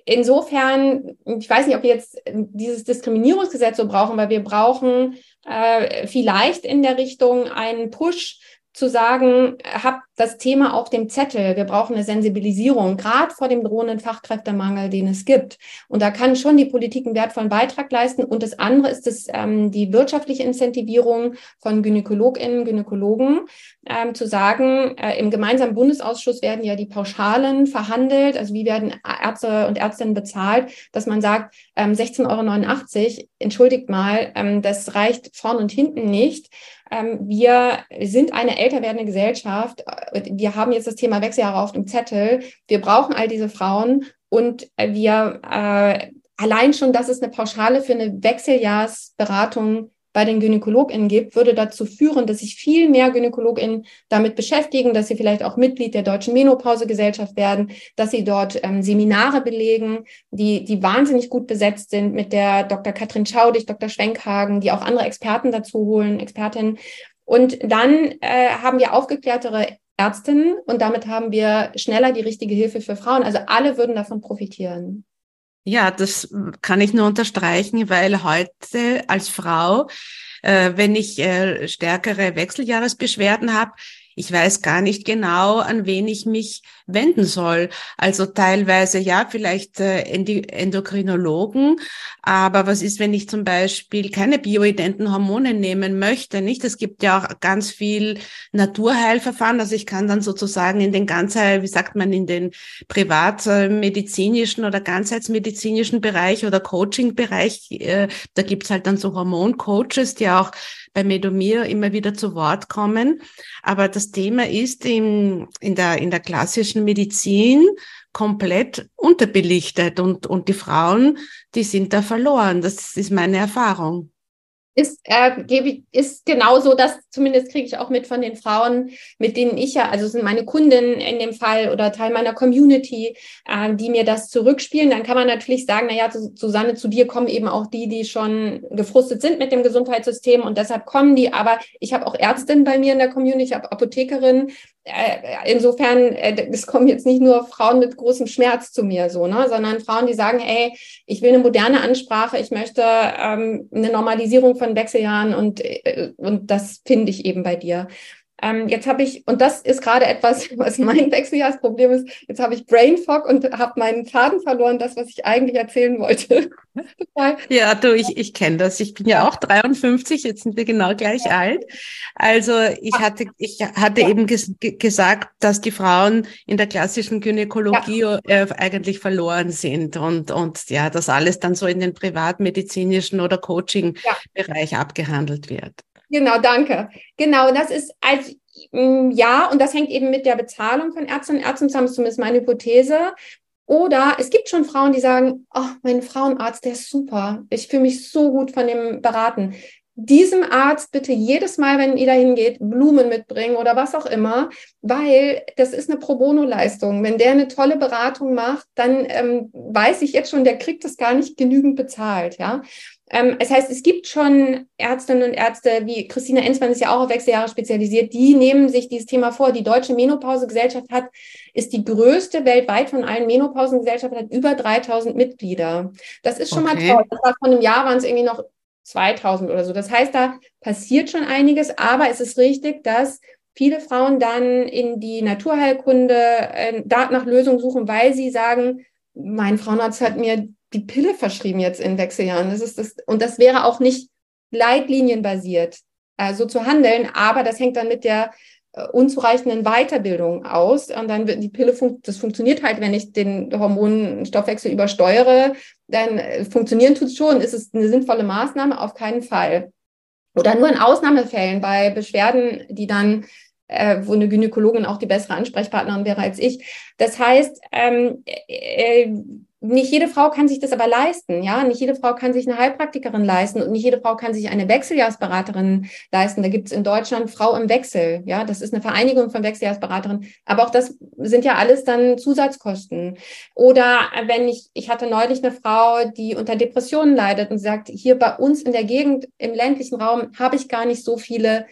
insofern, ich weiß nicht, ob wir jetzt dieses Diskriminierungsgesetz so brauchen, weil wir brauchen äh, vielleicht in der Richtung einen Push zu sagen, habt das Thema auf dem Zettel. Wir brauchen eine Sensibilisierung, gerade vor dem drohenden Fachkräftemangel, den es gibt. Und da kann schon die Politik einen wertvollen Beitrag leisten. Und das andere ist das, ähm, die wirtschaftliche Incentivierung von GynäkologInnen, Gynäkologen, ähm, zu sagen, äh, im gemeinsamen Bundesausschuss werden ja die Pauschalen verhandelt, also wie werden Ärzte und Ärztinnen bezahlt, dass man sagt, ähm, 16,89 Euro, entschuldigt mal, ähm, das reicht vorn und hinten nicht. Ähm, wir sind eine älter werdende Gesellschaft. Wir haben jetzt das Thema Wechseljahre auf dem Zettel. Wir brauchen all diese Frauen und wir äh, allein schon, dass es eine Pauschale für eine Wechseljahrsberatung bei den GynäkologInnen gibt, würde dazu führen, dass sich viel mehr GynäkologInnen damit beschäftigen, dass sie vielleicht auch Mitglied der Deutschen Menopausegesellschaft werden, dass sie dort ähm, Seminare belegen, die, die wahnsinnig gut besetzt sind mit der Dr. Katrin Schaudig, Dr. Schwenkhagen, die auch andere Experten dazu holen, Expertinnen. Und dann äh, haben wir aufgeklärtere Ärztinnen und damit haben wir schneller die richtige Hilfe für Frauen. Also alle würden davon profitieren. Ja, das kann ich nur unterstreichen, weil heute als Frau, äh, wenn ich äh, stärkere Wechseljahresbeschwerden habe, ich weiß gar nicht genau, an wen ich mich wenden soll. Also teilweise ja, vielleicht äh, Endokrinologen, aber was ist, wenn ich zum Beispiel keine bioidenten Hormone nehmen möchte? Nicht? Es gibt ja auch ganz viel Naturheilverfahren. Also ich kann dann sozusagen in den Ganzheil, wie sagt man, in den privatmedizinischen oder ganzheitsmedizinischen Bereich oder Coaching-Bereich, äh, da gibt's halt dann so Hormoncoaches, die auch bei Medomir immer wieder zu Wort kommen. Aber das Thema ist in, in, der, in der klassischen Medizin komplett unterbelichtet und, und die Frauen, die sind da verloren. Das ist meine Erfahrung ist, äh, ist genauso, das zumindest kriege ich auch mit von den Frauen, mit denen ich ja, also sind meine Kunden in dem Fall oder Teil meiner Community, äh, die mir das zurückspielen. Dann kann man natürlich sagen, naja, Susanne, zu dir kommen eben auch die, die schon gefrustet sind mit dem Gesundheitssystem und deshalb kommen die. Aber ich habe auch Ärztinnen bei mir in der Community, ich habe Apothekerinnen. Äh, insofern, äh, es kommen jetzt nicht nur Frauen mit großem Schmerz zu mir, so, ne, sondern Frauen, die sagen, ey, ich will eine moderne Ansprache, ich möchte ähm, eine Normalisierung von Wechseljahren und, äh, und das finde ich eben bei dir. Ähm, jetzt habe ich, und das ist gerade etwas, was mein Wechseljahrsproblem ist, jetzt habe ich Brain Fog und habe meinen Faden verloren, das, was ich eigentlich erzählen wollte. ja, du, ich, ich kenne das. Ich bin ja auch 53, jetzt sind wir genau gleich ja. alt. Also ich hatte, ich hatte ja. eben ges gesagt, dass die Frauen in der klassischen Gynäkologie ja. äh, eigentlich verloren sind und, und ja, dass alles dann so in den privatmedizinischen oder Coaching-Bereich abgehandelt wird. Genau, danke. Genau, das ist als mm, ja, und das hängt eben mit der Bezahlung von Ärztinnen und Ärzten zusammen, ist zumindest meine Hypothese. Oder es gibt schon Frauen, die sagen, oh, mein Frauenarzt, der ist super. Ich fühle mich so gut von dem beraten. diesem Arzt bitte jedes Mal, wenn ihr da hingeht, Blumen mitbringen oder was auch immer, weil das ist eine Pro Bono-Leistung. Wenn der eine tolle Beratung macht, dann ähm, weiß ich jetzt schon, der kriegt das gar nicht genügend bezahlt, ja. Ähm, es heißt, es gibt schon Ärztinnen und Ärzte, wie Christina Enzmann ist ja auch auf Wechseljahre spezialisiert, die nehmen sich dieses Thema vor. Die Deutsche Menopausegesellschaft hat, ist die größte weltweit von allen Menopausengesellschaften, hat über 3000 Mitglieder. Das ist schon okay. mal toll. Das war vor einem Jahr waren es irgendwie noch 2000 oder so. Das heißt, da passiert schon einiges, aber es ist richtig, dass viele Frauen dann in die Naturheilkunde äh, nach Lösungen suchen, weil sie sagen, mein Frauenarzt hat mir die Pille verschrieben jetzt in Wechseljahren. Das ist das, und das wäre auch nicht leitlinienbasiert, äh, so zu handeln, aber das hängt dann mit der äh, unzureichenden Weiterbildung aus. Und dann wird die Pille, fun das funktioniert halt, wenn ich den Hormonstoffwechsel übersteuere, dann äh, funktionieren tut es schon. Ist es eine sinnvolle Maßnahme? Auf keinen Fall. Oder nur in Ausnahmefällen bei Beschwerden, die dann äh, wo eine Gynäkologin auch die bessere Ansprechpartnerin wäre als ich. Das heißt, ähm, äh, nicht jede Frau kann sich das aber leisten, ja. Nicht jede Frau kann sich eine Heilpraktikerin leisten und nicht jede Frau kann sich eine Wechseljahrsberaterin leisten. Da gibt es in Deutschland Frau im Wechsel, ja. Das ist eine Vereinigung von Wechseljahrsberaterinnen. Aber auch das sind ja alles dann Zusatzkosten. Oder wenn ich, ich hatte neulich eine Frau, die unter Depressionen leidet und sagt, hier bei uns in der Gegend im ländlichen Raum habe ich gar nicht so viele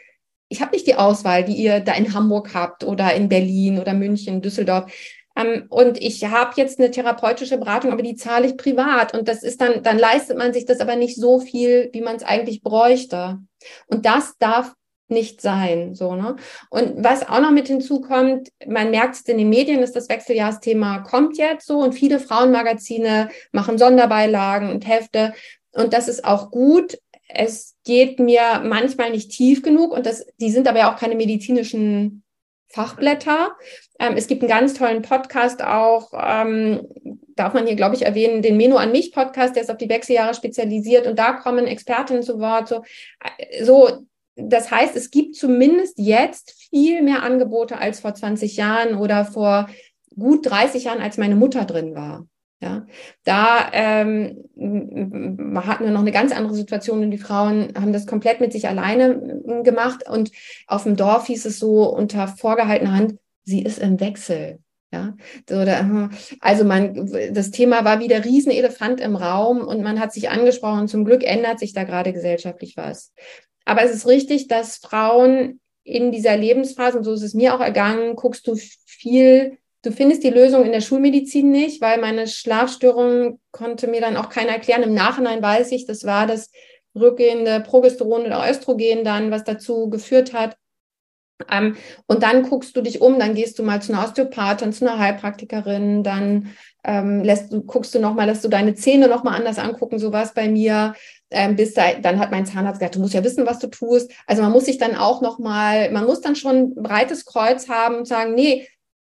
ich habe nicht die Auswahl, die ihr da in Hamburg habt oder in Berlin oder München, Düsseldorf. Ähm, und ich habe jetzt eine therapeutische Beratung, aber die zahle ich privat. Und das ist dann, dann leistet man sich das aber nicht so viel, wie man es eigentlich bräuchte. Und das darf nicht sein, so, ne? Und was auch noch mit hinzukommt, man merkt es in den Medien, ist das Wechseljahrsthema kommt jetzt so und viele Frauenmagazine machen Sonderbeilagen und Hefte und das ist auch gut. Es geht mir manchmal nicht tief genug und das, die sind aber ja auch keine medizinischen Fachblätter. Ähm, es gibt einen ganz tollen Podcast auch, ähm, darf man hier, glaube ich, erwähnen, den Meno an mich Podcast, der ist auf die Wechseljahre spezialisiert und da kommen Expertinnen zu Wort. So, äh, so, das heißt, es gibt zumindest jetzt viel mehr Angebote als vor 20 Jahren oder vor gut 30 Jahren, als meine Mutter drin war. Ja, da ähm, hatten wir noch eine ganz andere Situation und die Frauen haben das komplett mit sich alleine gemacht und auf dem Dorf hieß es so unter vorgehaltener Hand, sie ist im Wechsel. Ja, also man, das Thema war wie der Riesenelefant im Raum und man hat sich angesprochen. Zum Glück ändert sich da gerade gesellschaftlich was. Aber es ist richtig, dass Frauen in dieser Lebensphase, und so ist es mir auch ergangen, guckst du viel Du findest die Lösung in der Schulmedizin nicht, weil meine Schlafstörung konnte mir dann auch keiner erklären. Im Nachhinein weiß ich, das war das rückgehende Progesteron oder Östrogen dann, was dazu geführt hat. Ähm, und dann guckst du dich um, dann gehst du mal zu einer Osteopathin, zu einer Heilpraktikerin, dann ähm, lässt du, guckst du nochmal, dass du deine Zähne nochmal anders angucken, so war es bei mir. Ähm, bis da, dann hat mein Zahnarzt gesagt, du musst ja wissen, was du tust. Also man muss sich dann auch nochmal, man muss dann schon ein breites Kreuz haben und sagen, nee,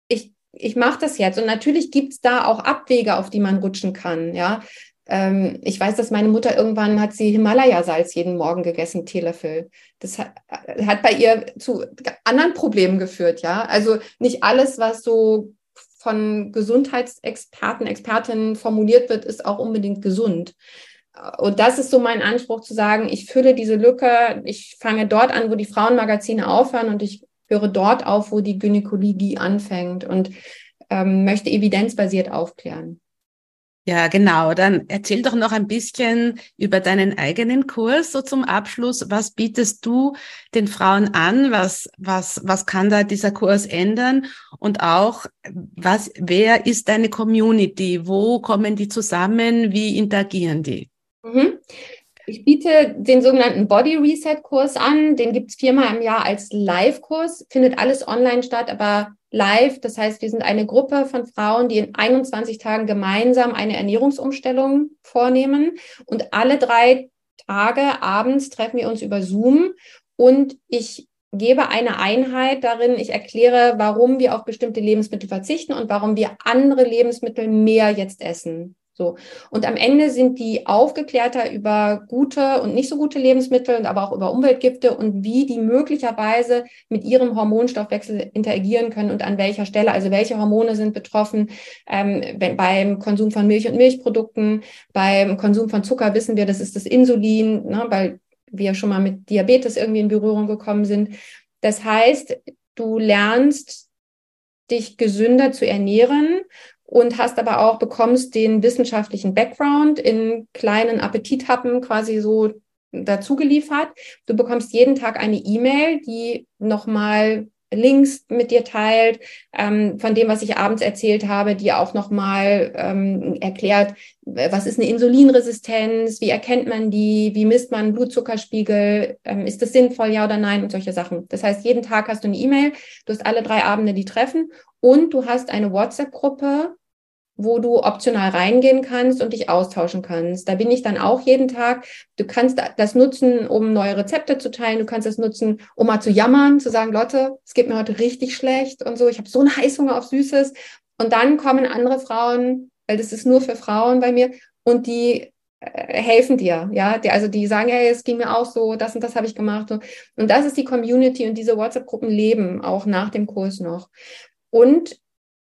ich ich mache das jetzt. Und natürlich gibt es da auch Abwege, auf die man rutschen kann. Ja, ähm, ich weiß, dass meine Mutter irgendwann hat sie Himalaya-Salz jeden Morgen gegessen, Teelöffel. Das hat, hat bei ihr zu anderen Problemen geführt. Ja, also nicht alles, was so von Gesundheitsexperten, Expertinnen formuliert wird, ist auch unbedingt gesund. Und das ist so mein Anspruch zu sagen, ich fülle diese Lücke, ich fange dort an, wo die Frauenmagazine aufhören und ich höre dort auf, wo die Gynäkologie anfängt und ähm, möchte evidenzbasiert aufklären. Ja, genau. Dann erzähl doch noch ein bisschen über deinen eigenen Kurs so zum Abschluss. Was bietest du den Frauen an? Was, was, was kann da dieser Kurs ändern? Und auch, was, wer ist deine Community? Wo kommen die zusammen? Wie interagieren die? Mhm. Ich biete den sogenannten Body Reset Kurs an. Den gibt es viermal im Jahr als Live-Kurs. Findet alles online statt, aber live. Das heißt, wir sind eine Gruppe von Frauen, die in 21 Tagen gemeinsam eine Ernährungsumstellung vornehmen. Und alle drei Tage abends treffen wir uns über Zoom und ich gebe eine Einheit darin. Ich erkläre, warum wir auf bestimmte Lebensmittel verzichten und warum wir andere Lebensmittel mehr jetzt essen. So. Und am Ende sind die aufgeklärter über gute und nicht so gute Lebensmittel, aber auch über Umweltgifte und wie die möglicherweise mit ihrem Hormonstoffwechsel interagieren können und an welcher Stelle, also welche Hormone sind betroffen. Ähm, beim Konsum von Milch und Milchprodukten, beim Konsum von Zucker wissen wir, das ist das Insulin, ne, weil wir schon mal mit Diabetes irgendwie in Berührung gekommen sind. Das heißt, du lernst dich gesünder zu ernähren und hast aber auch, bekommst den wissenschaftlichen Background in kleinen Appetithappen quasi so dazu geliefert. Du bekommst jeden Tag eine E-Mail, die nochmal Links mit dir teilt, ähm, von dem, was ich abends erzählt habe, die auch nochmal ähm, erklärt, was ist eine Insulinresistenz, wie erkennt man die, wie misst man Blutzuckerspiegel, ähm, ist das sinnvoll, ja oder nein und solche Sachen. Das heißt, jeden Tag hast du eine E-Mail, du hast alle drei Abende die Treffen und du hast eine WhatsApp-Gruppe, wo du optional reingehen kannst und dich austauschen kannst. Da bin ich dann auch jeden Tag. Du kannst das nutzen, um neue Rezepte zu teilen. Du kannst das nutzen, um mal zu jammern, zu sagen, Leute, es geht mir heute richtig schlecht und so. Ich habe so einen Heißhunger auf Süßes. Und dann kommen andere Frauen, weil das ist nur für Frauen bei mir, und die äh, helfen dir, ja, die, also die sagen, hey, es ging mir auch so, das und das habe ich gemacht. Und das ist die Community und diese WhatsApp-Gruppen leben auch nach dem Kurs noch. Und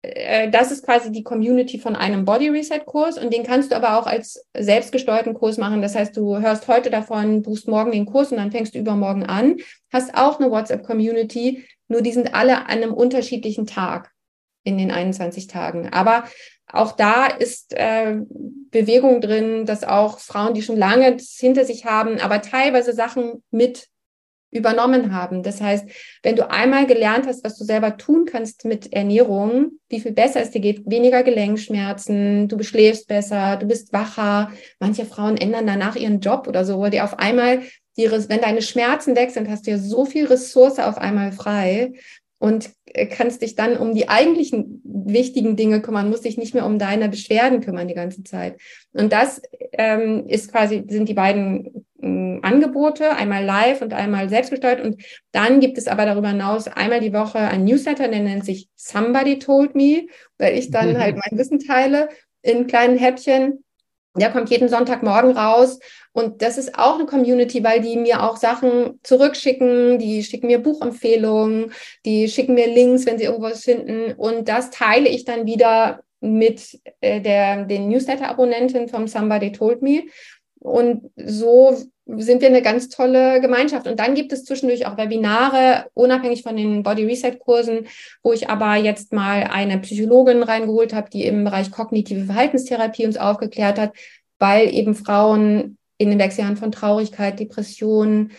das ist quasi die Community von einem Body Reset Kurs und den kannst du aber auch als selbstgesteuerten Kurs machen. Das heißt, du hörst heute davon, buchst morgen den Kurs und dann fängst du übermorgen an, hast auch eine WhatsApp Community, nur die sind alle an einem unterschiedlichen Tag in den 21 Tagen. Aber auch da ist äh, Bewegung drin, dass auch Frauen, die schon lange hinter sich haben, aber teilweise Sachen mit übernommen haben. Das heißt, wenn du einmal gelernt hast, was du selber tun kannst mit Ernährung, wie viel besser es dir geht, weniger Gelenkschmerzen, du beschläfst besser, du bist wacher. Manche Frauen ändern danach ihren Job oder so, wo die auf einmal, die, wenn deine Schmerzen weg sind, hast du ja so viel Ressource auf einmal frei und äh, kannst dich dann um die eigentlichen wichtigen Dinge kümmern, musst dich nicht mehr um deine Beschwerden kümmern die ganze Zeit. Und das ähm, ist quasi, sind die beiden Angebote, einmal live und einmal selbstgesteuert. Und dann gibt es aber darüber hinaus einmal die Woche ein Newsletter, der nennt sich Somebody Told Me, weil ich dann halt mein Wissen teile in kleinen Häppchen. Der kommt jeden Sonntagmorgen raus und das ist auch eine Community, weil die mir auch Sachen zurückschicken, die schicken mir Buchempfehlungen, die schicken mir Links, wenn sie irgendwas finden. Und das teile ich dann wieder mit äh, der, den Newsletter-Abonnenten vom Somebody Told Me. Und so sind wir eine ganz tolle Gemeinschaft. Und dann gibt es zwischendurch auch Webinare, unabhängig von den Body Reset Kursen, wo ich aber jetzt mal eine Psychologin reingeholt habe, die im Bereich kognitive Verhaltenstherapie uns aufgeklärt hat, weil eben Frauen in den Wechseljahren von Traurigkeit, Depression,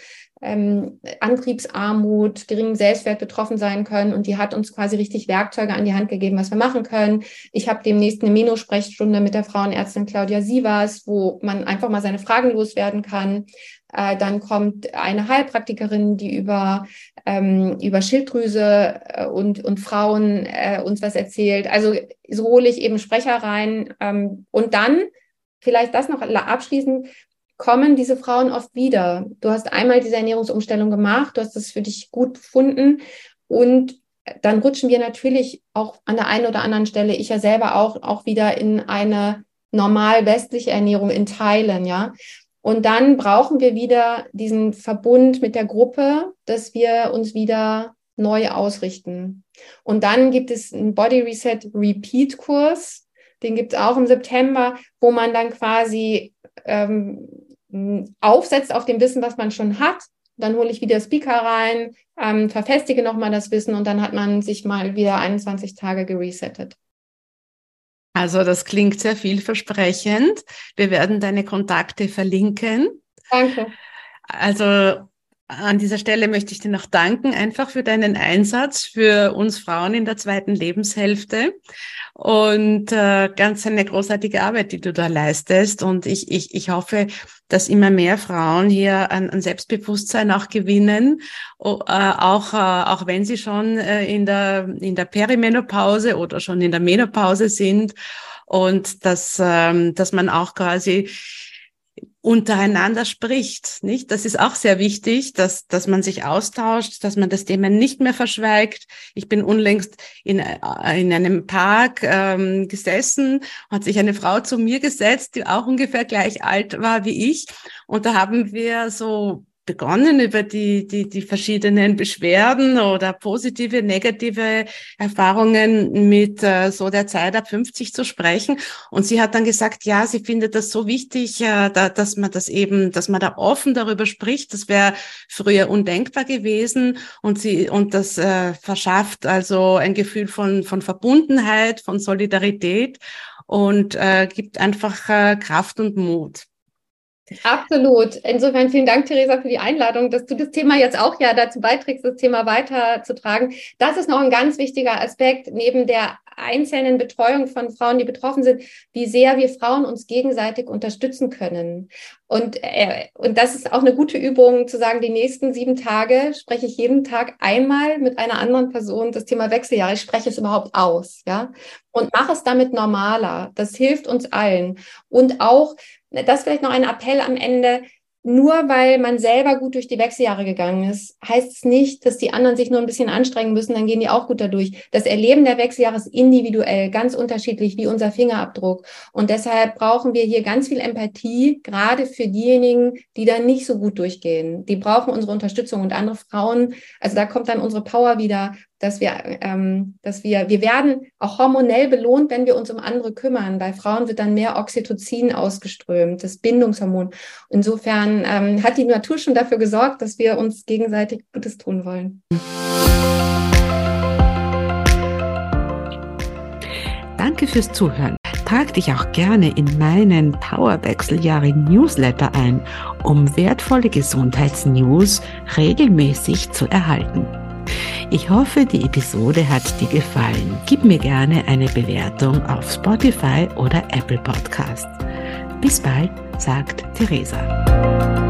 ähm, Antriebsarmut, geringem Selbstwert betroffen sein können. Und die hat uns quasi richtig Werkzeuge an die Hand gegeben, was wir machen können. Ich habe demnächst eine Meno-Sprechstunde mit der Frauenärztin Claudia Sievers, wo man einfach mal seine Fragen loswerden kann. Äh, dann kommt eine Heilpraktikerin, die über, ähm, über Schilddrüse äh, und, und Frauen äh, uns was erzählt. Also so hole ich eben Sprecher rein. Ähm, und dann vielleicht das noch abschließend, kommen diese Frauen oft wieder. Du hast einmal diese Ernährungsumstellung gemacht, du hast es für dich gut befunden und dann rutschen wir natürlich auch an der einen oder anderen Stelle, ich ja selber auch, auch wieder in eine normal westliche Ernährung in Teilen, ja. Und dann brauchen wir wieder diesen Verbund mit der Gruppe, dass wir uns wieder neu ausrichten. Und dann gibt es einen Body Reset Repeat Kurs, den gibt es auch im September, wo man dann quasi ähm, aufsetzt auf dem Wissen, was man schon hat. Dann hole ich wieder Speaker rein, ähm, verfestige nochmal das Wissen und dann hat man sich mal wieder 21 Tage geresettet. Also das klingt sehr vielversprechend. Wir werden deine Kontakte verlinken. Danke. Also an dieser Stelle möchte ich dir noch danken, einfach für deinen Einsatz für uns Frauen in der zweiten Lebenshälfte. Und äh, ganz eine großartige Arbeit, die du da leistest. Und ich, ich, ich hoffe, dass immer mehr Frauen hier an, an Selbstbewusstsein auch gewinnen, äh, auch, äh, auch wenn sie schon äh, in, der, in der Perimenopause oder schon in der Menopause sind. Und dass, ähm, dass man auch quasi untereinander spricht, nicht? Das ist auch sehr wichtig, dass, dass man sich austauscht, dass man das Thema nicht mehr verschweigt. Ich bin unlängst in, äh, in einem Park ähm, gesessen, hat sich eine Frau zu mir gesetzt, die auch ungefähr gleich alt war wie ich. Und da haben wir so begonnen über die, die, die verschiedenen Beschwerden oder positive, negative Erfahrungen mit äh, so der Zeit ab 50 zu sprechen. Und sie hat dann gesagt, ja, sie findet das so wichtig, äh, da, dass man das eben, dass man da offen darüber spricht. Das wäre früher undenkbar gewesen. Und sie, und das äh, verschafft also ein Gefühl von, von Verbundenheit, von Solidarität und äh, gibt einfach äh, Kraft und Mut. Absolut. Insofern vielen Dank, Theresa, für die Einladung, dass du das Thema jetzt auch ja dazu beiträgst, das Thema weiterzutragen. Das ist noch ein ganz wichtiger Aspekt neben der einzelnen Betreuung von Frauen, die betroffen sind, wie sehr wir Frauen uns gegenseitig unterstützen können. Und, äh, und das ist auch eine gute Übung, zu sagen, die nächsten sieben Tage spreche ich jeden Tag einmal mit einer anderen Person das Thema Wechseljahre. Ich spreche es überhaupt aus, ja, und mache es damit normaler. Das hilft uns allen. Und auch, das vielleicht noch ein Appell am Ende, nur weil man selber gut durch die Wechseljahre gegangen ist, heißt es nicht, dass die anderen sich nur ein bisschen anstrengen müssen, dann gehen die auch gut dadurch. Das Erleben der Wechseljahre ist individuell, ganz unterschiedlich wie unser Fingerabdruck. Und deshalb brauchen wir hier ganz viel Empathie, gerade für diejenigen, die da nicht so gut durchgehen. Die brauchen unsere Unterstützung und andere Frauen, also da kommt dann unsere Power wieder, dass wir, ähm, dass wir, wir werden auch hormonell belohnt, wenn wir uns um andere kümmern. Bei Frauen wird dann mehr Oxytocin ausgeströmt, das Bindungshormon. Insofern ähm, hat die Natur schon dafür gesorgt, dass wir uns gegenseitig Gutes tun wollen. Danke fürs Zuhören. Trag dich auch gerne in meinen Powerwechseljahre Newsletter ein, um wertvolle Gesundheitsnews regelmäßig zu erhalten. Ich hoffe, die Episode hat dir gefallen. Gib mir gerne eine Bewertung auf Spotify oder Apple Podcast. Bis bald, sagt Theresa.